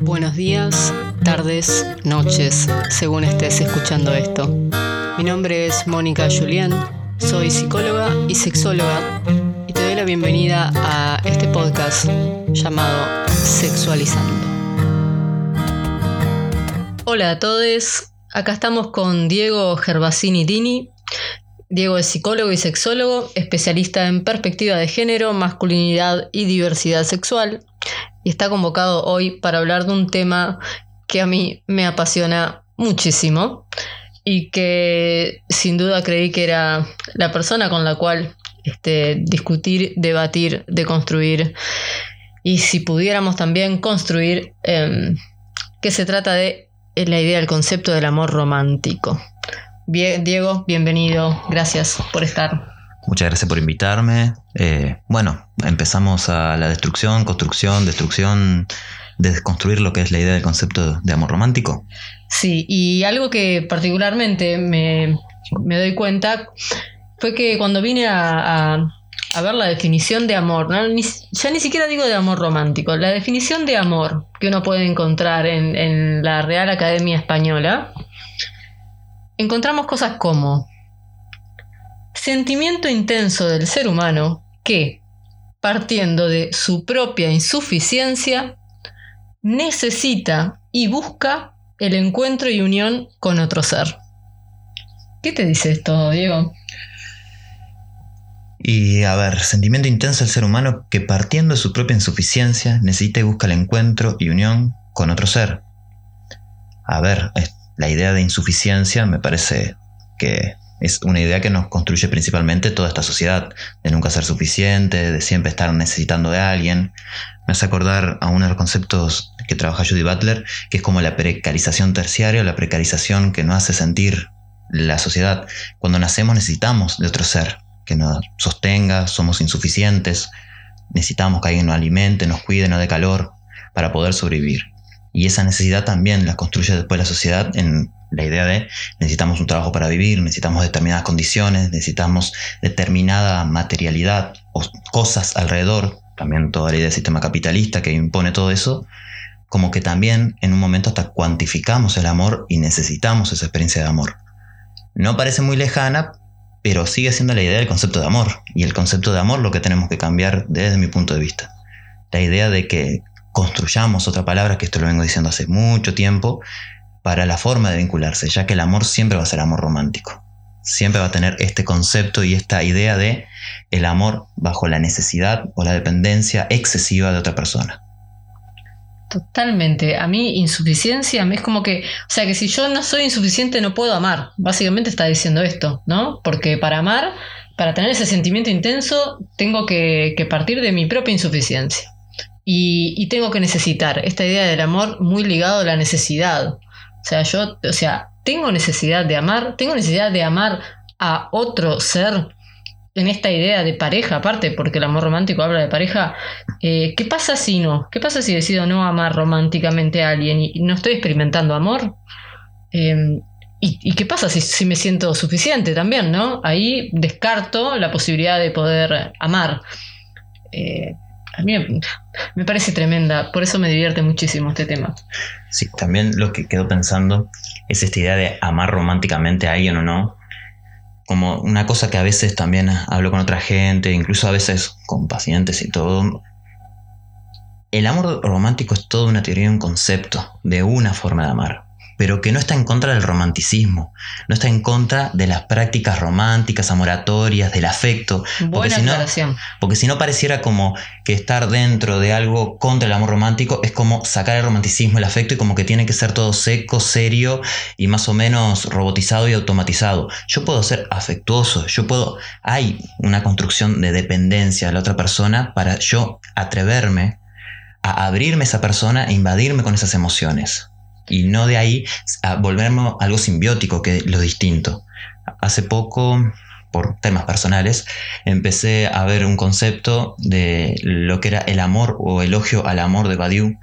Buenos días, tardes, noches, según estés escuchando esto. Mi nombre es Mónica Julián, soy psicóloga y sexóloga y te doy la bienvenida a este podcast llamado Sexualizando. Hola a todos, acá estamos con Diego Gervasini Dini. Diego es psicólogo y sexólogo, especialista en perspectiva de género, masculinidad y diversidad sexual y está convocado hoy para hablar de un tema que a mí me apasiona muchísimo y que sin duda creí que era la persona con la cual este, discutir, debatir, deconstruir y si pudiéramos también construir, eh, que se trata de la idea del concepto del amor romántico. Bien, Diego, bienvenido, gracias por estar. Muchas gracias por invitarme. Eh, bueno, empezamos a la destrucción, construcción, destrucción, de desconstruir lo que es la idea del concepto de amor romántico. Sí, y algo que particularmente me, doy cuenta fue que cuando vine a, ver la definición de amor, ya ni siquiera digo de amor romántico, la definición de amor que uno puede encontrar en, en la Real Academia Española, encontramos cosas como sentimiento intenso del ser humano que, partiendo de su propia insuficiencia, necesita y busca el encuentro y unión con otro ser. ¿Qué te dice esto, Diego? Y a ver, sentimiento intenso del ser humano que partiendo de su propia insuficiencia necesita y busca el encuentro y unión con otro ser. A ver, la idea de insuficiencia me parece que es una idea que nos construye principalmente toda esta sociedad, de nunca ser suficiente, de siempre estar necesitando de alguien. Me hace acordar a uno de los conceptos que trabaja Judy Butler, que es como la precarización terciaria, la precarización que nos hace sentir la sociedad. Cuando nacemos necesitamos de otro ser que nos sostenga, somos insuficientes, necesitamos que alguien nos alimente, nos cuide, nos dé calor para poder sobrevivir. Y esa necesidad también la construye después la sociedad en la idea de necesitamos un trabajo para vivir, necesitamos determinadas condiciones, necesitamos determinada materialidad o cosas alrededor, también toda la idea del sistema capitalista que impone todo eso, como que también en un momento hasta cuantificamos el amor y necesitamos esa experiencia de amor. No parece muy lejana, pero sigue siendo la idea del concepto de amor. Y el concepto de amor lo que tenemos que cambiar desde mi punto de vista. La idea de que construyamos otra palabra, que esto lo vengo diciendo hace mucho tiempo, para la forma de vincularse, ya que el amor siempre va a ser amor romántico. Siempre va a tener este concepto y esta idea de el amor bajo la necesidad o la dependencia excesiva de otra persona. Totalmente. A mí insuficiencia es como que, o sea, que si yo no soy insuficiente no puedo amar. Básicamente está diciendo esto, ¿no? Porque para amar, para tener ese sentimiento intenso, tengo que, partir de mi propia insuficiencia. Y, tengo que necesitar esta idea del amor muy ligado a la necesidad. O sea, yo, o sea, tengo necesidad de amar, tengo necesidad de amar a otro ser en esta idea de pareja, aparte, porque el amor romántico habla de pareja. Eh, ¿Qué pasa si no? ¿Qué pasa si decido no amar románticamente a alguien y no estoy experimentando amor? Em, ¿y, qué pasa si, si, me siento suficiente también, no? Ahí descarto la posibilidad de poder amar. Eh, a mí me parece tremenda, por eso me divierte muchísimo este tema. Sí, también lo que quedo pensando es esta idea de amar románticamente a alguien o no, como una cosa que a veces también hablo con otra gente, incluso a veces con pacientes y todo. El amor romántico es toda una teoría un concepto de una forma de amar pero que no está en contra del romanticismo, no está en contra de las prácticas románticas, amoratorias, del afecto. Porque si, no, porque si no pareciera como que estar dentro de algo contra el amor romántico es como sacar el romanticismo, el afecto y como que tiene que ser todo seco, serio y más o menos robotizado y automatizado. Yo puedo ser afectuoso, yo puedo, hay una construcción de dependencia de la otra persona para yo atreverme a abrirme a esa persona e invadirme con esas emociones y no de ahí a volverme algo simbiótico, que lo distinto. Hace poco, por temas personales, empecé a ver un concepto de lo que era el amor o elogio al amor de Badiou.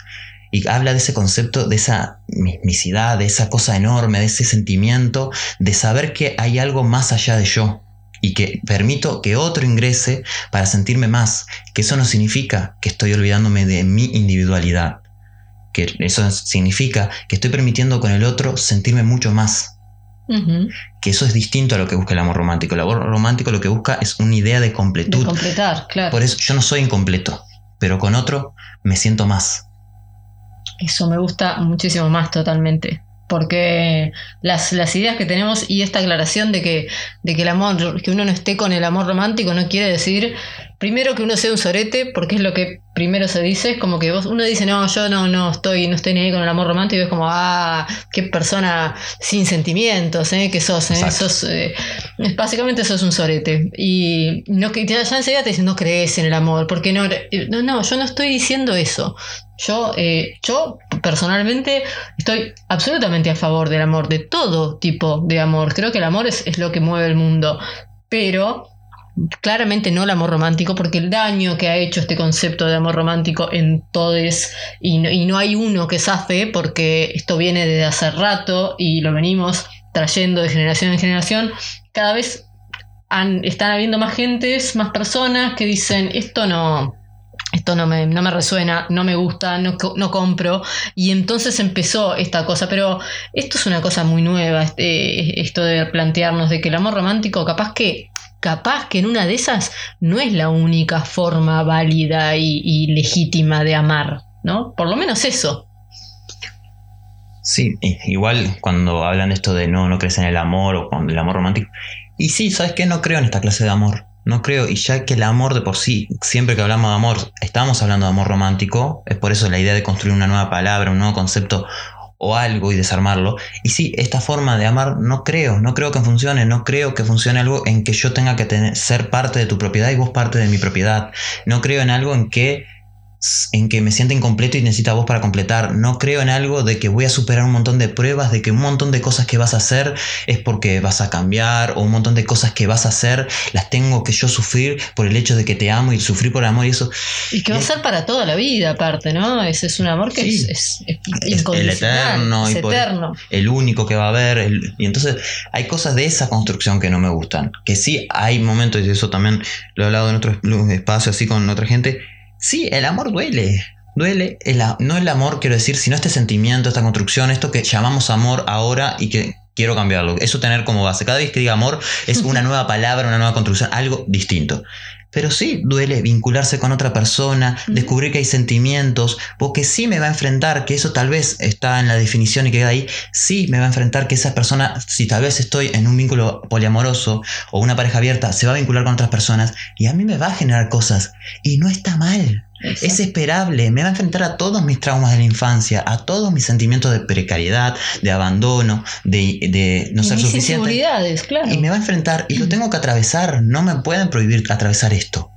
Y habla de ese concepto, de esa mismicidad, de esa cosa enorme, de ese sentimiento, de saber que hay algo más allá de yo, y que permito que otro ingrese para sentirme más, que eso no significa que estoy olvidándome de mi individualidad, que eso significa que estoy permitiendo con el otro sentirme mucho más. Que eso es distinto a lo que busca el amor romántico. El amor romántico lo que busca es una idea de completud. De completar, claro. Por eso yo no soy incompleto, pero con otro me siento más. Eso me gusta muchísimo más totalmente porque las, las, ideas que tenemos y esta aclaración de que, de que el amor, que uno no esté con el amor romántico no quiere decir primero que uno sea un sorete, porque es lo que primero se dice, es como que vos, uno dice, no, yo no, no estoy, no estoy ni ahí con el amor romántico, y es como, ah, qué persona sin sentimientos, ¿eh? que sos, ¿eh? sos eh, básicamente sos un sorete. Y no, que ya enseguida te dicen, no crees en el amor, porque no, no, no, yo no estoy diciendo eso. Yo, eh, yo personalmente estoy absolutamente a favor del amor, de todo tipo de amor. Creo que el amor es, es lo que mueve el mundo. Pero claramente no el amor romántico, porque el daño que ha hecho este concepto de amor romántico en todos, y no, y no hay uno que safe, porque esto viene desde hace rato y lo venimos trayendo de generación en generación, cada vez están habiendo más gentes, más personas que dicen, esto no, esto no me, no me resuena, no me gusta, no, no, compro. Y entonces empezó esta cosa, pero esto es una cosa muy nueva, este, esto de plantearnos de que el amor romántico capaz que... Capaz que en una de esas no es la única forma válida y, legítima de amar, ¿no? Por lo menos eso. Sí, igual cuando hablan esto de no, no crees en el amor o con el amor romántico. Y sí, ¿sabes qué? No creo en esta clase de amor. No creo, y ya que el amor de por sí, siempre que hablamos de amor, estamos hablando de amor romántico, es por eso la idea de construir una nueva palabra, un nuevo concepto o algo y desarmarlo. Y sí, esta forma de amar no creo, no creo que funcione, no creo que funcione algo en que yo tenga que tener, ser parte de tu propiedad y vos parte de mi propiedad. No creo en algo en que en que me sienta incompleto y necesita vos para completar. No creo en algo de que voy a superar un montón de pruebas, de que un montón de cosas que vas a hacer es porque vas a cambiar, o un montón de cosas que vas a hacer las tengo que yo sufrir por el hecho de que te amo y sufrir por amor y eso. Y que va a ser para toda la vida, aparte, ¿no? Ese es un amor que es, es, el eterno, y eterno. el único que va a haber. y entonces hay cosas de esa construcción que no me gustan. Que sí hay momentos, y eso también lo he hablado en otros espacios así con otra gente Sí, el amor duele. Duele, no el amor, quiero decir, sino este sentimiento, esta construcción, esto que llamamos amor ahora y que quiero cambiarlo. Eso tener como base. Cada vez que diga amor es una nueva palabra, una nueva construcción, algo distinto. Pero sí duele vincularse con otra persona, descubrir que hay sentimientos, porque sí me va a enfrentar, que eso tal vez está en la definición y queda ahí, sí me va a enfrentar que esa persona, si tal vez estoy en un vínculo poliamoroso o una pareja abierta, se va a vincular con otras personas y a mí me va a generar cosas y no está mal. Es esperable, me va a enfrentar a todos mis traumas de la infancia, a todos mis sentimientos de precariedad, de abandono, de, no ser suficiente. Claro. Y me va a enfrentar y lo tengo que atravesar, no me pueden prohibir atravesar esto.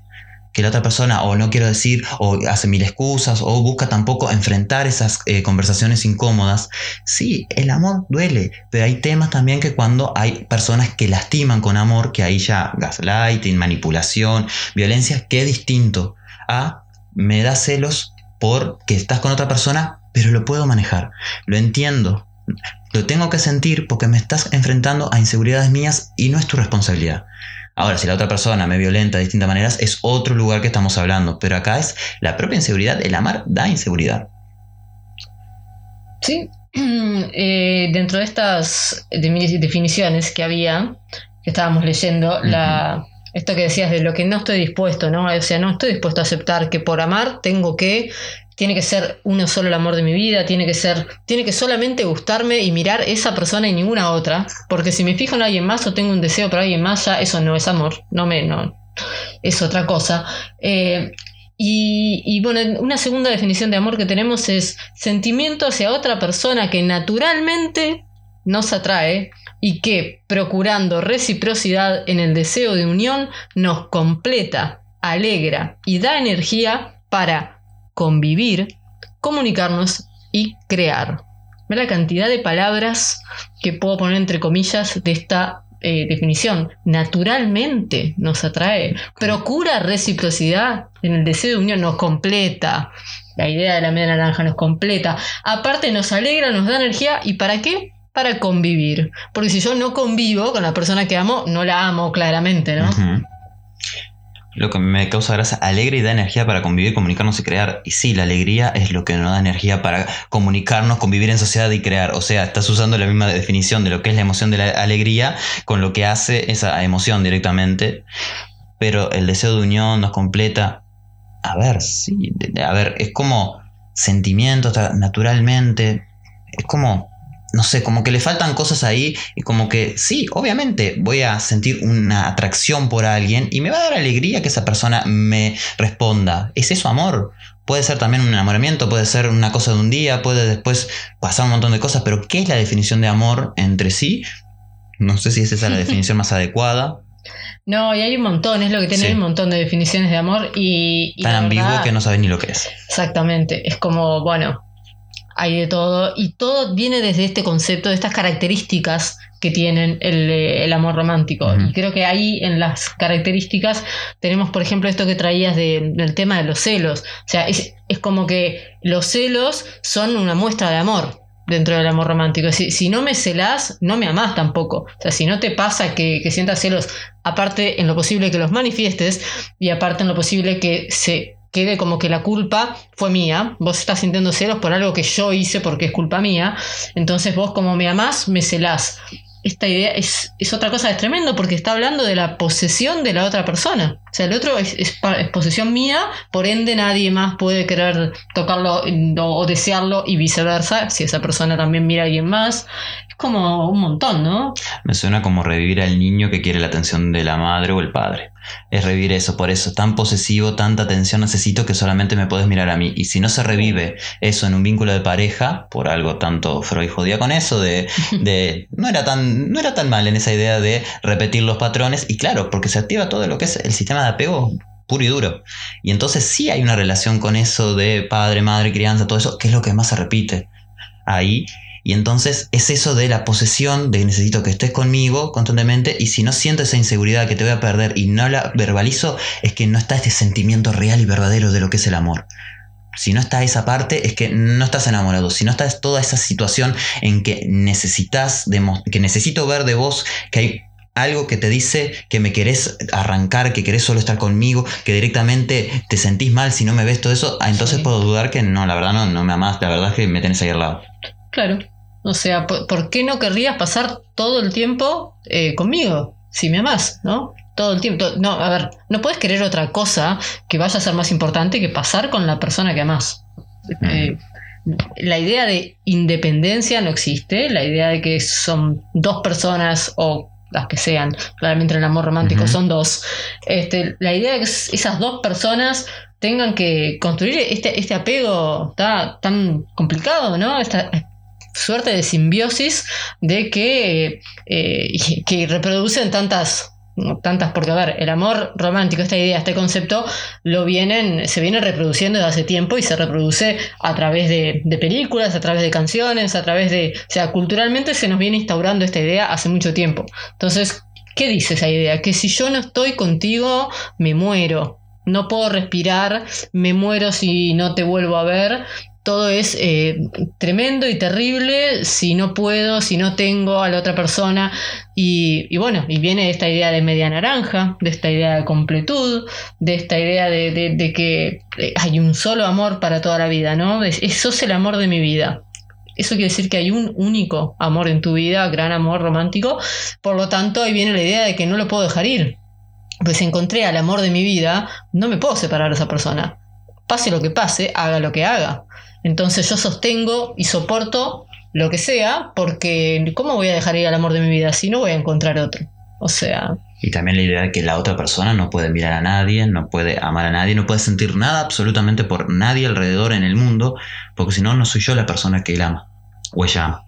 Que la otra persona o no quiero decir o hace mil excusas o busca tampoco enfrentar esas eh, conversaciones incómodas. Sí, el amor duele, pero hay temas también que cuando hay personas que lastiman con amor, que ahí ya gaslighting, manipulación, violencia, que es distinto a me da celos porque estás con otra persona, pero lo puedo manejar, lo entiendo, lo tengo que sentir porque me estás enfrentando a inseguridades mías y no es tu responsabilidad. Ahora, si la otra persona me violenta de distintas maneras, es otro lugar que estamos hablando, pero acá es la propia inseguridad, el amar da inseguridad. Sí, eh, dentro de estas definiciones que había, que estábamos leyendo, la esto que decías de lo que no estoy dispuesto, ¿no? O sea, no estoy dispuesto a aceptar que por amar tengo que, tiene que ser uno solo el amor de mi vida, tiene que ser, tiene que solamente gustarme y mirar esa persona y ninguna otra, porque si me fijo en alguien más o tengo un deseo por alguien más, ya eso no es amor, no me, no, es otra cosa. Eh, y, bueno, una segunda definición de amor que tenemos es sentimiento hacia otra persona que naturalmente nos atrae y que, procurando reciprocidad en el deseo de unión, nos completa, alegra y da energía para convivir, comunicarnos y crear. Ve la cantidad de palabras que puedo poner entre comillas de esta eh, definición. Naturalmente nos atrae. Procura reciprocidad en el deseo de unión, nos completa. La idea de la media naranja nos completa. Aparte nos alegra, nos da energía. ¿Y para qué? Para convivir. Porque si yo no convivo con la persona que amo, no la amo claramente, ¿no? Lo que me causa gracia, alegre y da energía para convivir, comunicarnos y crear. Y sí, la alegría es lo que nos da energía para comunicarnos, convivir en sociedad y crear. O sea, estás usando la misma definición de lo que es la emoción de la alegría con lo que hace esa emoción directamente. Pero el deseo de unión nos completa. A ver, sí, a ver, es como sentimientos naturalmente. Es como no sé, como que le faltan cosas ahí y como que sí, obviamente voy a sentir una atracción por alguien y me va a dar alegría que esa persona me responda. ¿Es eso amor? Puede ser también un enamoramiento, puede ser una cosa de un día, puede después pasar un montón de cosas, pero ¿qué es la definición de amor entre sí? No sé si es esa la definición más adecuada. No, y hay un montón, es lo que tiene un montón de definiciones de amor y... Tan ambiguo que no sabes ni lo que es. Exactamente, es como, bueno, hay de todo y todo viene desde este concepto, de estas características que tienen el, eh, amor romántico. Y creo que ahí en las características tenemos, por ejemplo, esto que traías del tema de los celos. O sea, es, como que los celos son una muestra de amor dentro del amor romántico. Si, si no me celás, no me amás tampoco. O sea, si no te pasa que, que sientas celos, aparte en lo posible que los manifiestes y aparte en lo posible que se quede como que la culpa fue mía, vos estás sintiendo celos por algo que yo hice porque es culpa mía, entonces vos como me amás, me celás. Esta idea es, otra cosa, es tremendo porque está hablando de la posesión de la otra persona. O sea, el otro es, es, posesión mía, por ende nadie más puede querer tocarlo o, desearlo y viceversa, si esa persona también mira a alguien más. Es como un montón, ¿no? Me suena como revivir al niño que quiere la atención de la madre o el padre es revivir eso. Por eso, tan posesivo, tanta atención necesito que solamente me puedes mirar a mí. Y si no se revive eso en un vínculo de pareja, por algo tanto Freud jodía con eso, de, de no, era tan, no era tan mal en esa idea de repetir los patrones. Y claro, porque se activa todo lo que es el sistema de apego puro y duro. Y entonces sí hay una relación con eso de padre, madre, crianza, todo eso, que es lo que más se repite ahí. Y entonces es eso de la posesión, de necesito que estés conmigo constantemente y si no siento esa inseguridad que te voy a perder y no la verbalizo, es que no está este sentimiento real y verdadero de lo que es el amor. Si no está esa parte, es que no estás enamorado. Si no está toda esa situación en que necesitas, que necesito ver de vos que hay algo que te dice que me querés arrancar, que querés solo estar conmigo, que directamente te sentís mal si no me ves todo eso, ah, entonces puedo dudar que no, la verdad no, no me amás, la verdad es que me tenés ahí al lado. Claro. O sea, ¿por, qué no querrías pasar todo el tiempo eh, conmigo? Si me amas, ¿no? Todo el tiempo. No, a ver, no puedes querer otra cosa que vaya a ser más importante que pasar con la persona que amas. Eh, la idea de independencia no existe, la idea de que son dos personas o las que sean, claramente en el amor romántico son dos, este, la idea de que esas dos personas tengan que construir este, este apego está tan complicado, ¿no? Esta, suerte de simbiosis de que, eh, que reproducen tantas tantas, porque a ver, el amor romántico, esta idea, este concepto, lo vienen, se viene reproduciendo desde hace tiempo y se reproduce a través de, de, películas, a través de canciones, a través de. O sea, culturalmente se nos viene instaurando esta idea hace mucho tiempo. Entonces, ¿qué dice esa idea? Que si yo no estoy contigo, me muero. No puedo respirar, me muero si no te vuelvo a ver todo es eh, tremendo y terrible si no puedo, si no tengo a la otra persona. Y, bueno, y viene esta idea de media naranja, de esta idea de completud, de esta idea de, que eh, hay un solo amor para toda la vida, ¿no? Eso es el amor de mi vida. Eso quiere decir que hay un único amor en tu vida, gran amor romántico. Por lo tanto, ahí viene la idea de que no lo puedo dejar ir. Pues encontré al amor de mi vida, no me puedo separar de esa persona. Pase lo que pase, haga lo que haga. Entonces yo sostengo y soporto lo que sea, porque ¿cómo voy a dejar ir al amor de mi vida si no voy a encontrar otro? O sea... Y también la idea de que la otra persona no puede mirar a nadie, no puede amar a nadie, no puede sentir nada absolutamente por nadie alrededor en el mundo, porque si no, no soy yo la persona que él ama o ella ama.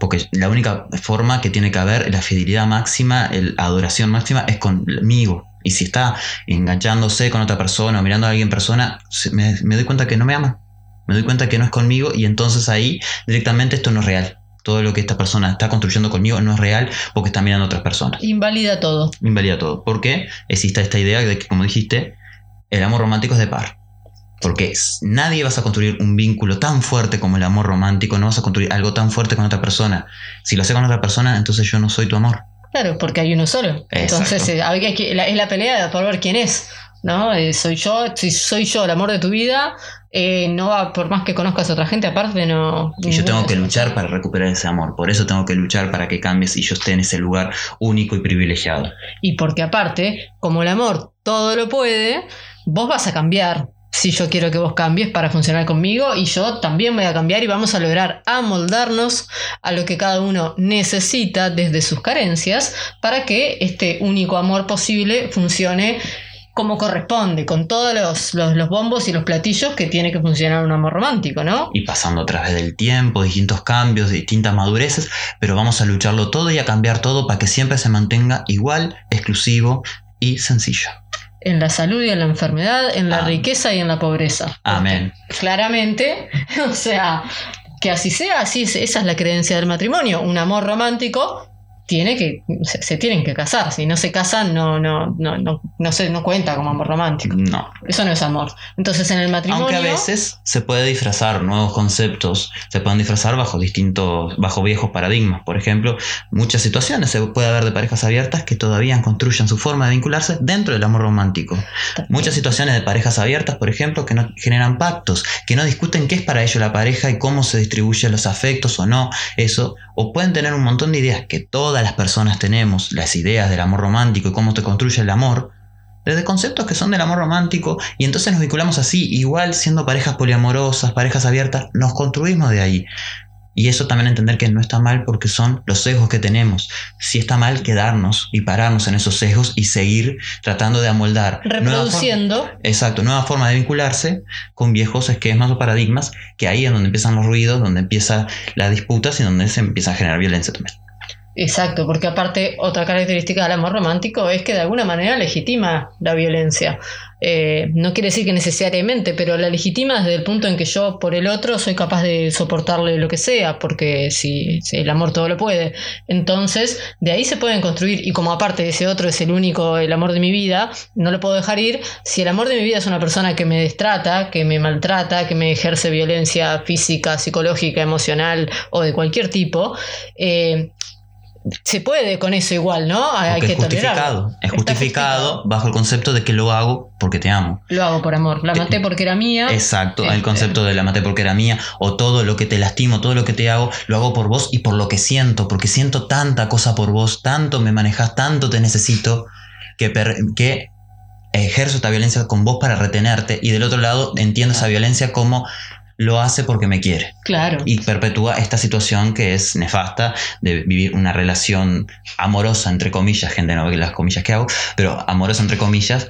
Porque la única forma que tiene que haber la fidelidad máxima, la adoración máxima es conmigo. Y si está enganchándose con otra persona o mirando a alguien en persona, me doy cuenta que no me ama me doy cuenta que no es conmigo y entonces ahí directamente esto no es real. Todo lo que esta persona está construyendo conmigo no es real porque está mirando a otras personas. Invalida todo. Invalida todo. Porque existe esta idea de que, como dijiste, el amor romántico es de par. Porque nadie vas a construir un vínculo tan fuerte como el amor romántico, no vas a construir algo tan fuerte con otra persona. Si lo haces con otra persona, entonces yo no soy tu amor. Claro, porque hay uno solo. Entonces Exacto. eh, que- la- es la pelea por ver quién es. ¿No? Eh, soy yo, si soy yo el amor de tu vida, eh, no va, por más que conozcas a otra gente, aparte no. Y yo tengo que luchar para recuperar ese amor. Por eso tengo que luchar para que cambies y yo esté en ese lugar único y privilegiado. Y porque aparte, como el amor todo lo puede, vos vas a cambiar. Si yo quiero que vos cambies para funcionar conmigo y yo también voy a cambiar y vamos a lograr amoldarnos a lo que cada uno necesita desde sus carencias para que este único amor posible funcione como corresponde, con todos los, los, los bombos y los platillos que tiene que funcionar un amor romántico, ¿no? Y pasando a través del tiempo, distintos cambios, distintas madureces, pero vamos a lucharlo todo y a cambiar todo para que siempre se mantenga igual, exclusivo y sencillo. En la salud y en la enfermedad, en la Amén. riqueza y en la pobreza. Amén. claramente, o sea, que así sea, así es- esa es la creencia del matrimonio, un amor romántico tiene que se, se tienen que casar, si no se casan no no no no no se no cuenta como amor romántico. No. Eso no es amor. Entonces en el matrimonio Aunque a veces se puede disfrazar nuevos conceptos, se pueden disfrazar bajo distintos, bajo viejos paradigmas. Por ejemplo, muchas situaciones se puede haber de parejas abiertas que todavía construyen su forma de vincularse dentro del amor romántico. Muchas situaciones de parejas abiertas, por ejemplo, que no generan pactos, que no discuten qué es para ello la pareja y cómo se distribuyen los afectos o no, eso, o pueden tener un montón de ideas que todas las personas tenemos, las ideas del amor romántico y cómo se construye el amor, desde conceptos que son del amor romántico, y entonces nos vinculamos así, igual siendo parejas poliamorosas, parejas abiertas, nos construimos de ahí. Y eso también entender que no está mal porque son los sesgos que tenemos. Sí está mal quedarnos y pararnos en esos sesgos y seguir tratando de amoldar. nuevas formas- reproduciendo Exacto, nueva forma de vincularse con viejos esquemas o paradigmas, que ahí es donde empiezan los ruidos, donde empiezan las disputas y donde se empieza a generar violencia también. Exacto, porque aparte otra característica del amor romántico es que de alguna manera legitima la violencia. Eh, no quiere decir que necesariamente, pero la legitima desde el punto en que yo por el otro soy capaz de soportarle lo que sea, porque si, el amor todo lo puede. Entonces, de ahí se pueden construir, y como aparte ese otro es el único, el amor de mi vida, no lo puedo dejar ir. Si el amor de mi vida es una persona que me destrata, que me maltrata, que me ejerce violencia física, psicológica, emocional o de cualquier tipo, eh, se puede con eso igual, ¿no? Hay que es justificado. tolerarlo. Es justificado bajo el concepto de que lo hago porque te amo. Lo hago por amor. La Eh, maté porque era mía. Exacto, Este. el concepto de la maté porque era mía, o todo lo que te lastimo, todo lo que te hago, lo hago por vos y por lo que siento, porque siento tanta cosa por vos, tanto me manejas, tanto te necesito, que, per- que ejerzo esta violencia con vos para retenerte, y del otro lado entiendo esa violencia como lo hace porque me quiere. Claro. Y perpetúa esta situación que es nefasta de vivir una relación amorosa, entre comillas, gente no ve las comillas que hago, pero amorosa, entre comillas,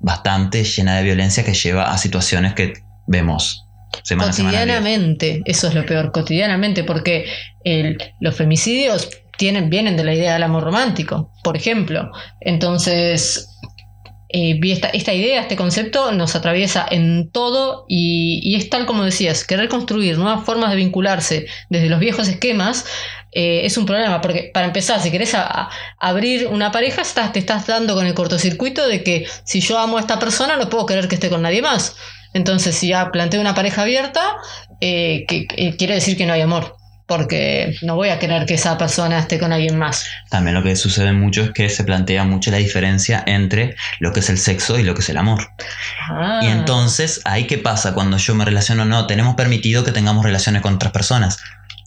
bastante llena de violencia que lleva a situaciones que vemos semana a semana. cotidianamente, eso es lo peor, cotidianamente, porque el- los femicidios tienen, vienen de la idea del amor romántico, por ejemplo. Entonces, eh, esta, esta idea, este concepto nos atraviesa en todo y, y es tal como decías, querer construir nuevas formas de vincularse desde los viejos esquemas eh, es un problema, porque para empezar, si querés abrir una pareja, estás, te estás dando con el cortocircuito de que si yo amo a esta persona, no puedo querer que esté con nadie más. Entonces, si ya planteo una pareja abierta, eh, que, que quiere decir que no hay amor, porque no voy a querer que esa persona esté con alguien más. También lo que sucede mucho es que se plantea mucho la diferencia entre lo que es el sexo y lo que es el amor. Ah, Y entonces, ¿ahí qué pasa cuando yo me relaciono? No, tenemos permitido que tengamos relaciones con otras personas.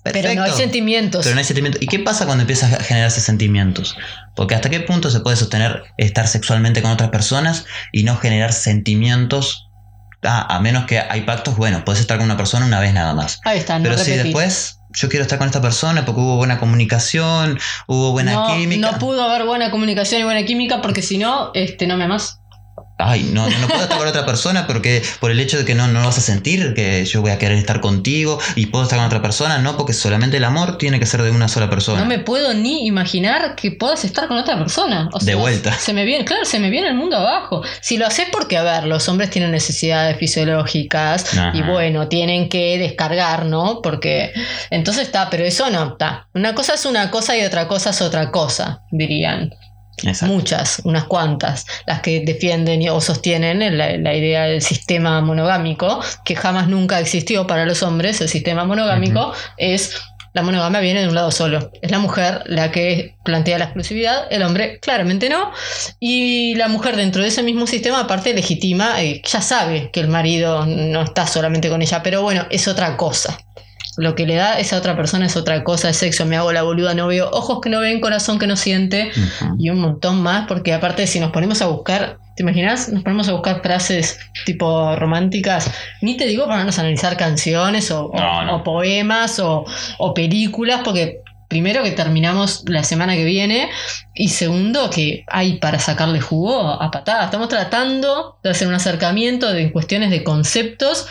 pero no hay sentimientos. Pero no hay sentimientos. ¿Y qué pasa cuando empiezas a generarse sentimientos? Porque hasta qué punto se puede sostener estar sexualmente con otras personas y no generar sentimientos. Ah, a menos que hay pactos, bueno, puedes estar con una persona una vez nada más. Ahí está, no Pero si repetir. después yo quiero estar con esta persona porque hubo buena comunicación, hubo buena no, química. no pudo haber buena comunicación y buena química porque si no, este, no me amas. Ay, no, no puedo estar con otra persona porque por el hecho de que no, no vas a sentir que yo voy a querer estar contigo y puedo estar con otra persona, no, porque solamente el amor tiene que ser de una sola persona. No me puedo ni imaginar que puedas estar con otra persona. O De vuelta. Se me viene, claro, se me viene el mundo abajo. Si lo haces porque, a ver, los hombres tienen necesidades fisiológicas Ajá. y bueno, tienen que descargar, ¿no? Porque entonces está, pero eso no está. Una cosa es una cosa y otra cosa es otra cosa, dirían. Exacto. muchas, unas cuantas, las que defienden y- o sostienen la, la idea del sistema monogámico, que jamás nunca existió para los hombres. El sistema monogámico es la monogamia viene de un lado solo. Es la mujer la que plantea la exclusividad, el hombre claramente no. Y la mujer dentro de ese mismo sistema aparte legitima, eh, ya sabe que el marido no está solamente con ella, pero bueno, es otra cosa. Lo que le da a esa otra persona es otra cosa, es sexo, me hago la boluda, no veo ojos que no ven, corazón que no siente y un montón más, porque aparte si nos ponemos a buscar, ¿te imaginas? Nos ponemos a buscar frases tipo románticas, ni te digo ponernos a analizar canciones o, o- No, no. o poemas o, o películas, porque primero que terminamos la semana que viene y segundo que hay para sacarle jugo a patadas. Estamos tratando de hacer un acercamiento de cuestiones de conceptos.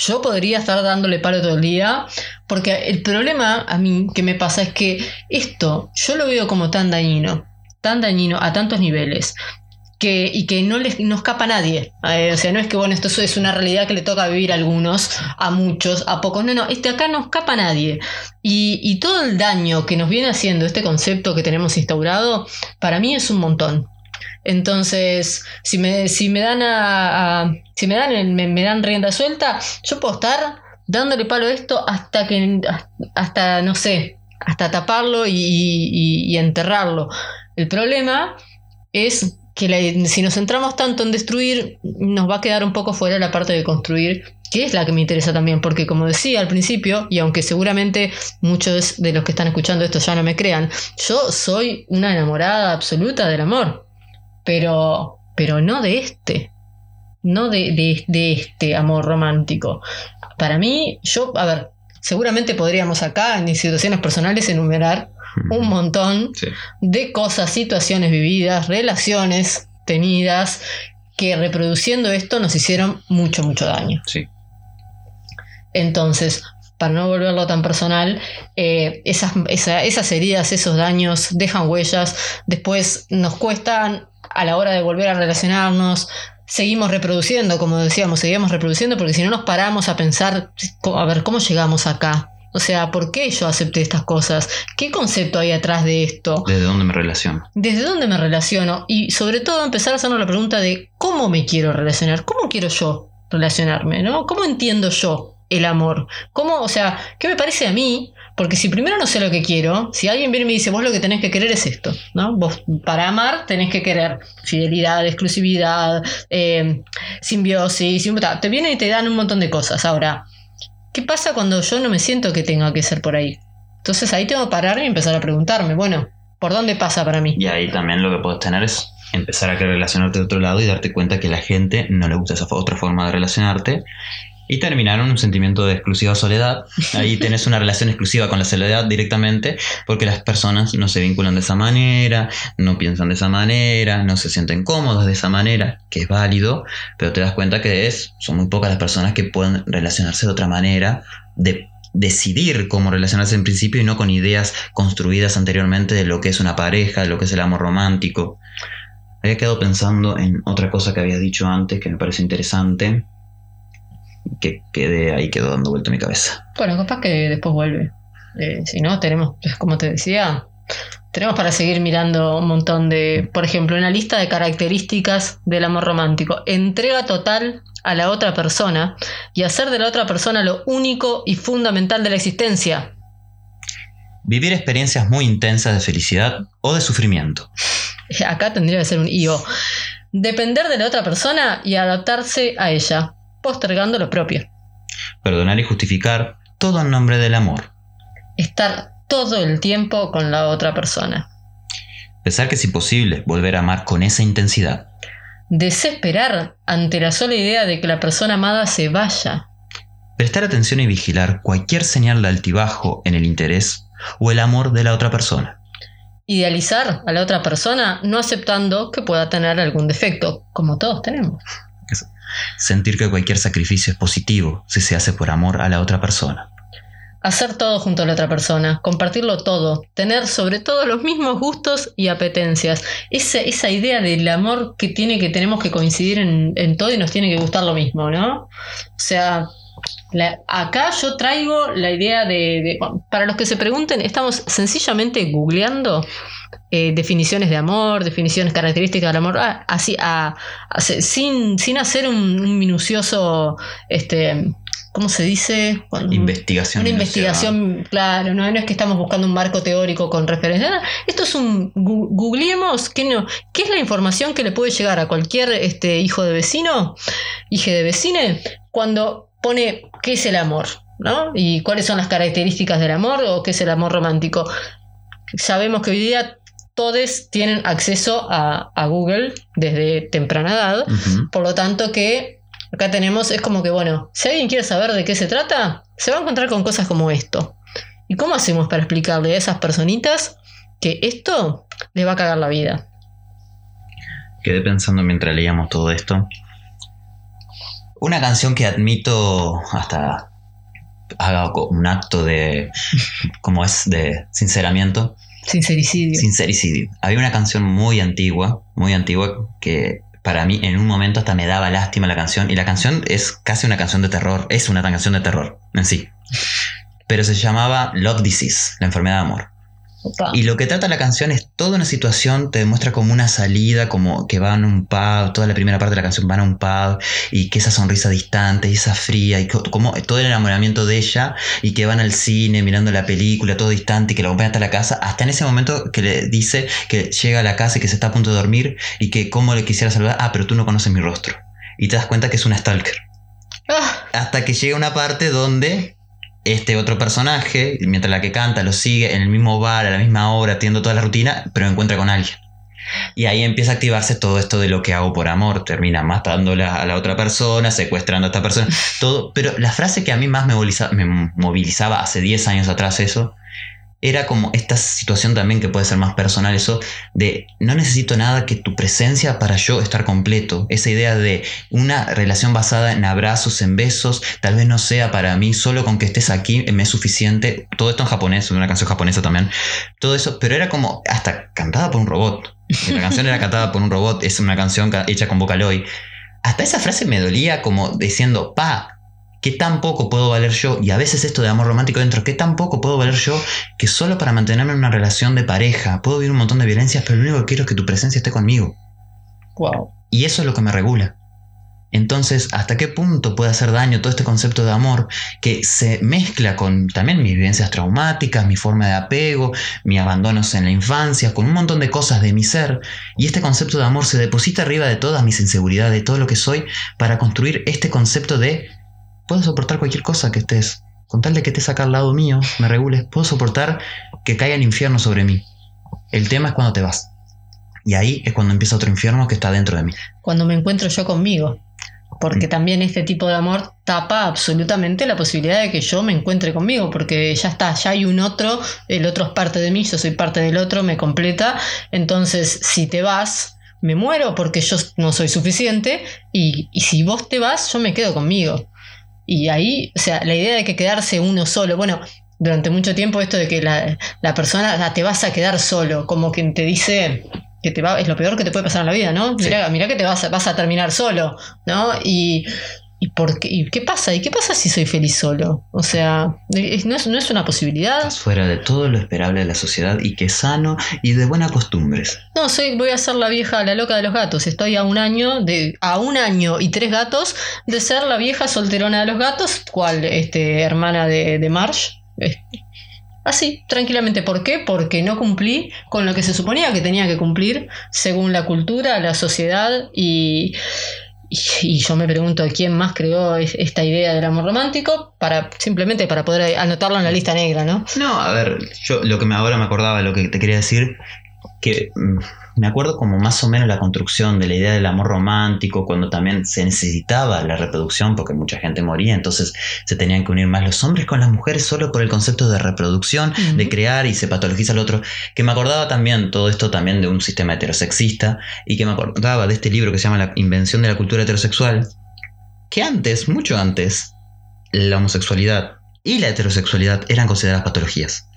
Yo podría estar dándole palo todo el día, porque el problema a mí que me pasa es que esto yo lo veo como tan dañino, tan dañino a tantos niveles, que, y que no les no escapa a nadie. Eh, o sea, no es que bueno, esto es una realidad que le toca vivir a algunos, a muchos, a pocos. No, no, este acá no escapa a nadie. Y, y todo el daño que nos viene haciendo este concepto que tenemos instaurado, para mí es un montón. Entonces, si me, si me dan a, si me dan me, dan rienda suelta, yo puedo estar dándole palo a esto hasta que hasta no sé, hasta taparlo y, y- y enterrarlo. El problema es que la- si nos centramos tanto en destruir, nos va a quedar un poco fuera la parte de construir, que es la que me interesa también, porque como decía al principio, y aunque seguramente muchos de los que están escuchando esto ya no me crean, yo soy una enamorada absoluta del amor, pero, pero no de este, no de, de- de este amor romántico. Para mí, yo, a ver, seguramente podríamos acá en situaciones personales enumerar un montón Sí. de cosas, situaciones vividas, relaciones tenidas, que reproduciendo esto nos hicieron mucho, mucho daño. Sí. Entonces, para no volverlo tan personal, eh, esas, esa- esas heridas, esos daños dejan huellas, después nos cuestan a la hora de volver a relacionarnos. Seguimos reproduciendo, como decíamos, seguimos reproduciendo porque si no nos paramos a pensar, a ver, ¿cómo llegamos acá? O sea, ¿por qué yo acepté estas cosas? ¿Qué concepto hay atrás de esto? ¿Desde dónde me relaciono? ¿Desde dónde me relaciono? Y sobre todo empezar a hacernos la pregunta de cómo me quiero relacionar, cómo quiero yo relacionarme, ¿no? ¿Cómo entiendo yo el amor? ¿Cómo, o sea, qué me parece a mí? Porque si primero no sé lo que quiero, si alguien viene y me dice, vos lo que tenés que querer es esto, ¿no? Vos para amar tenés que querer fidelidad, exclusividad, eh, simbiosis, te vienen y te dan un montón de cosas. Ahora, ¿qué pasa cuando yo no me siento que tenga que ser por ahí? Entonces ahí tengo que pararme y empezar a preguntarme, bueno, ¿por dónde pasa para mí? Y ahí también lo que puedes tener es empezar a relacionarte de otro lado y darte cuenta que a la gente no le gusta esa otra forma de relacionarte. Y terminar en un sentimiento de exclusiva soledad. Ahí tenés una relación exclusiva con la soledad directamente porque las personas no se vinculan de esa manera, no piensan de esa manera, no se sienten cómodos de esa manera, que es válido, pero te das cuenta que es, son muy pocas las personas que pueden relacionarse de otra manera, de decidir cómo relacionarse en principio y no con ideas construidas anteriormente de lo que es una pareja, de lo que es el amor romántico. Había quedado pensando en otra cosa que había dicho antes que me parece interesante, que quedé ahí, quedó dando vuelta en mi cabeza. Bueno, capaz que después vuelve. Eh, si no, tenemos, pues, como te decía, tenemos para seguir mirando un montón de, por ejemplo, una lista de características del amor romántico. Entrega total a la otra persona y hacer de la otra persona lo único y fundamental de la existencia. Vivir experiencias muy intensas de felicidad o de sufrimiento. Acá tendría que ser un IO. Depender de la otra persona y adaptarse a ella, postergando lo propio. Perdonar y justificar todo en nombre del amor. Estar todo el tiempo con la otra persona. Pensar que es imposible volver a amar con esa intensidad. Desesperar ante la sola idea de que la persona amada se vaya. Prestar atención y vigilar cualquier señal de altibajo en el interés o el amor de la otra persona. Idealizar a la otra persona no aceptando que pueda tener algún defecto, como todos tenemos. Sentir que cualquier sacrificio es positivo si se hace por amor a la otra persona. Hacer todo junto a la otra persona, compartirlo todo, tener sobre todo los mismos gustos y apetencias. Esa, esa idea del amor que tiene que tenemos que coincidir en, todo y nos tiene que gustar lo mismo, ¿no? O sea, acá yo traigo la idea de, Para los que se pregunten, estamos sencillamente googleando eh, definiciones de amor, definiciones características del amor, ah, así, a, a- sin, sin hacer un, un minucioso, este, ¿cómo se dice? Cuando- Investigación. una investigación, claro, no, no es que estamos buscando un marco teórico con referencia. Esto es un. Googleemos qué, no, qué es la información que le puede llegar a cualquier este, hijo de vecino, hija de vecine, cuando pone qué es el amor, ¿no? Y cuáles son las características del amor o qué es el amor romántico. Sabemos que hoy día todos tienen acceso a, a Google desde temprana edad. Por lo tanto, que acá tenemos, es como que, bueno, si alguien quiere saber de qué se trata, se va a encontrar con cosas como esto. ¿Y cómo hacemos para explicarle a esas personitas que esto les va a cagar la vida? Quedé pensando mientras leíamos todo esto. Una canción que admito hasta haga un acto de, como es, de sinceramiento, Sincericidio. sincericidio. Había una canción muy antigua, muy antigua, que para mí en un momento hasta me daba lástima la canción. Y la canción es casi una canción de terror, es una canción de terror en sí. Pero se llamaba Love Disease, la enfermedad de amor. Opa. Y lo que trata la canción es toda una situación, te demuestra como una salida, como que van a un pub, toda la primera parte de la canción van a un pub, y que esa sonrisa distante, y esa fría, y co- como todo el enamoramiento de ella, y que van al cine mirando la película, todo distante, y que lo acompaña hasta la casa, hasta en ese momento que le dice que llega a la casa y que se está a punto de dormir, y que cómo le quisiera saludar, ah, pero tú no conoces mi rostro. Y te das cuenta que es una stalker. Ah, Hasta que llega una parte donde este otro personaje, mientras la que canta, lo sigue en el mismo bar, a la misma hora, haciendo toda la rutina, pero encuentra con alguien. Y ahí empieza a activarse todo esto de lo que hago por amor. Termina matándola a la otra persona, secuestrando a esta persona, todo. Pero la frase que a mí más me moviliza- me movilizaba hace 10 años atrás, eso, era como esta situación también que puede ser más personal, eso de no necesito nada que tu presencia para yo estar completo. Esa idea de una relación basada en abrazos, en besos, tal vez no sea para mí, solo con que estés aquí me es suficiente. Todo esto en japonés, una canción japonesa también. Todo eso, pero era como hasta cantada por un robot. La canción era cantada por un robot, es una canción ca- hecha con Vocaloid. Hasta esa frase me dolía como diciendo, pa, ¿qué tan poco puedo valer yo? Y a veces esto de amor romántico dentro, ¿qué tan poco puedo valer yo que solo para mantenerme en una relación de pareja puedo vivir un montón de violencias, pero lo único que quiero es que tu presencia esté conmigo? wow. Y eso es lo que me regula. Entonces, ¿hasta qué punto puede hacer daño todo este concepto de amor que se mezcla con también mis vivencias traumáticas, mi forma de apego, mis abandonos en la infancia, con un montón de cosas de mi ser? Y este concepto de amor se deposita arriba de todas mis inseguridades, de todo lo que soy, para construir este concepto de puedo soportar cualquier cosa que estés, con tal de que estés acá al lado mío, me regules, puedo soportar que caiga el infierno sobre mí. El tema es cuando te vas. Y ahí es cuando empieza otro infierno que está dentro de mí. Cuando me encuentro yo conmigo. Porque Mm. también este tipo de amor tapa absolutamente la posibilidad de que yo me encuentre conmigo, porque ya está, ya hay un otro, el otro es parte de mí, yo soy parte del otro, me completa. Entonces, si te vas, me muero porque yo no soy suficiente, y, y si vos te vas, yo me quedo conmigo. Y ahí, o sea, la idea de que quedarse uno solo, bueno, durante mucho tiempo esto de que la, la persona ah, te vas a quedar solo, como quien te dice que te va, es lo peor que te puede pasar en la vida, ¿no? Sí. Mirá, mirá que te vas vas a terminar solo, ¿no? Y, y, por qué, ¿y qué pasa? ¿Y qué pasa si soy feliz solo? O sea, no, es, no es una posibilidad. Estás fuera de todo lo esperable de la sociedad y que es sano y de buenas costumbres. No, soy, voy a ser la vieja, la loca de los gatos. Estoy a un año de, a un año y tres gatos de ser la vieja solterona de los gatos, cual este, hermana de, de Marsh. Así, tranquilamente. ¿Por qué? Porque no cumplí con lo que se suponía que tenía que cumplir según la cultura, la sociedad y, y, y yo me pregunto quién más creó es- esta idea del amor romántico para simplemente para poder anotarlo en la lista negra, ¿no? No, a ver, yo lo que me, ahora me acordaba, lo que te quería decir, que mm, me acuerdo como más o menos la construcción de la idea del amor romántico, cuando también se necesitaba la reproducción, porque mucha gente moría, entonces se tenían que unir más los hombres con las mujeres solo por el concepto de reproducción, de crear y se patologiza al otro, que me acordaba también todo esto también de un sistema heterosexista, y que me acordaba de este libro que se llama La Invención de la Cultura Heterosexual, que antes, mucho antes, la homosexualidad y la heterosexualidad eran consideradas patologías.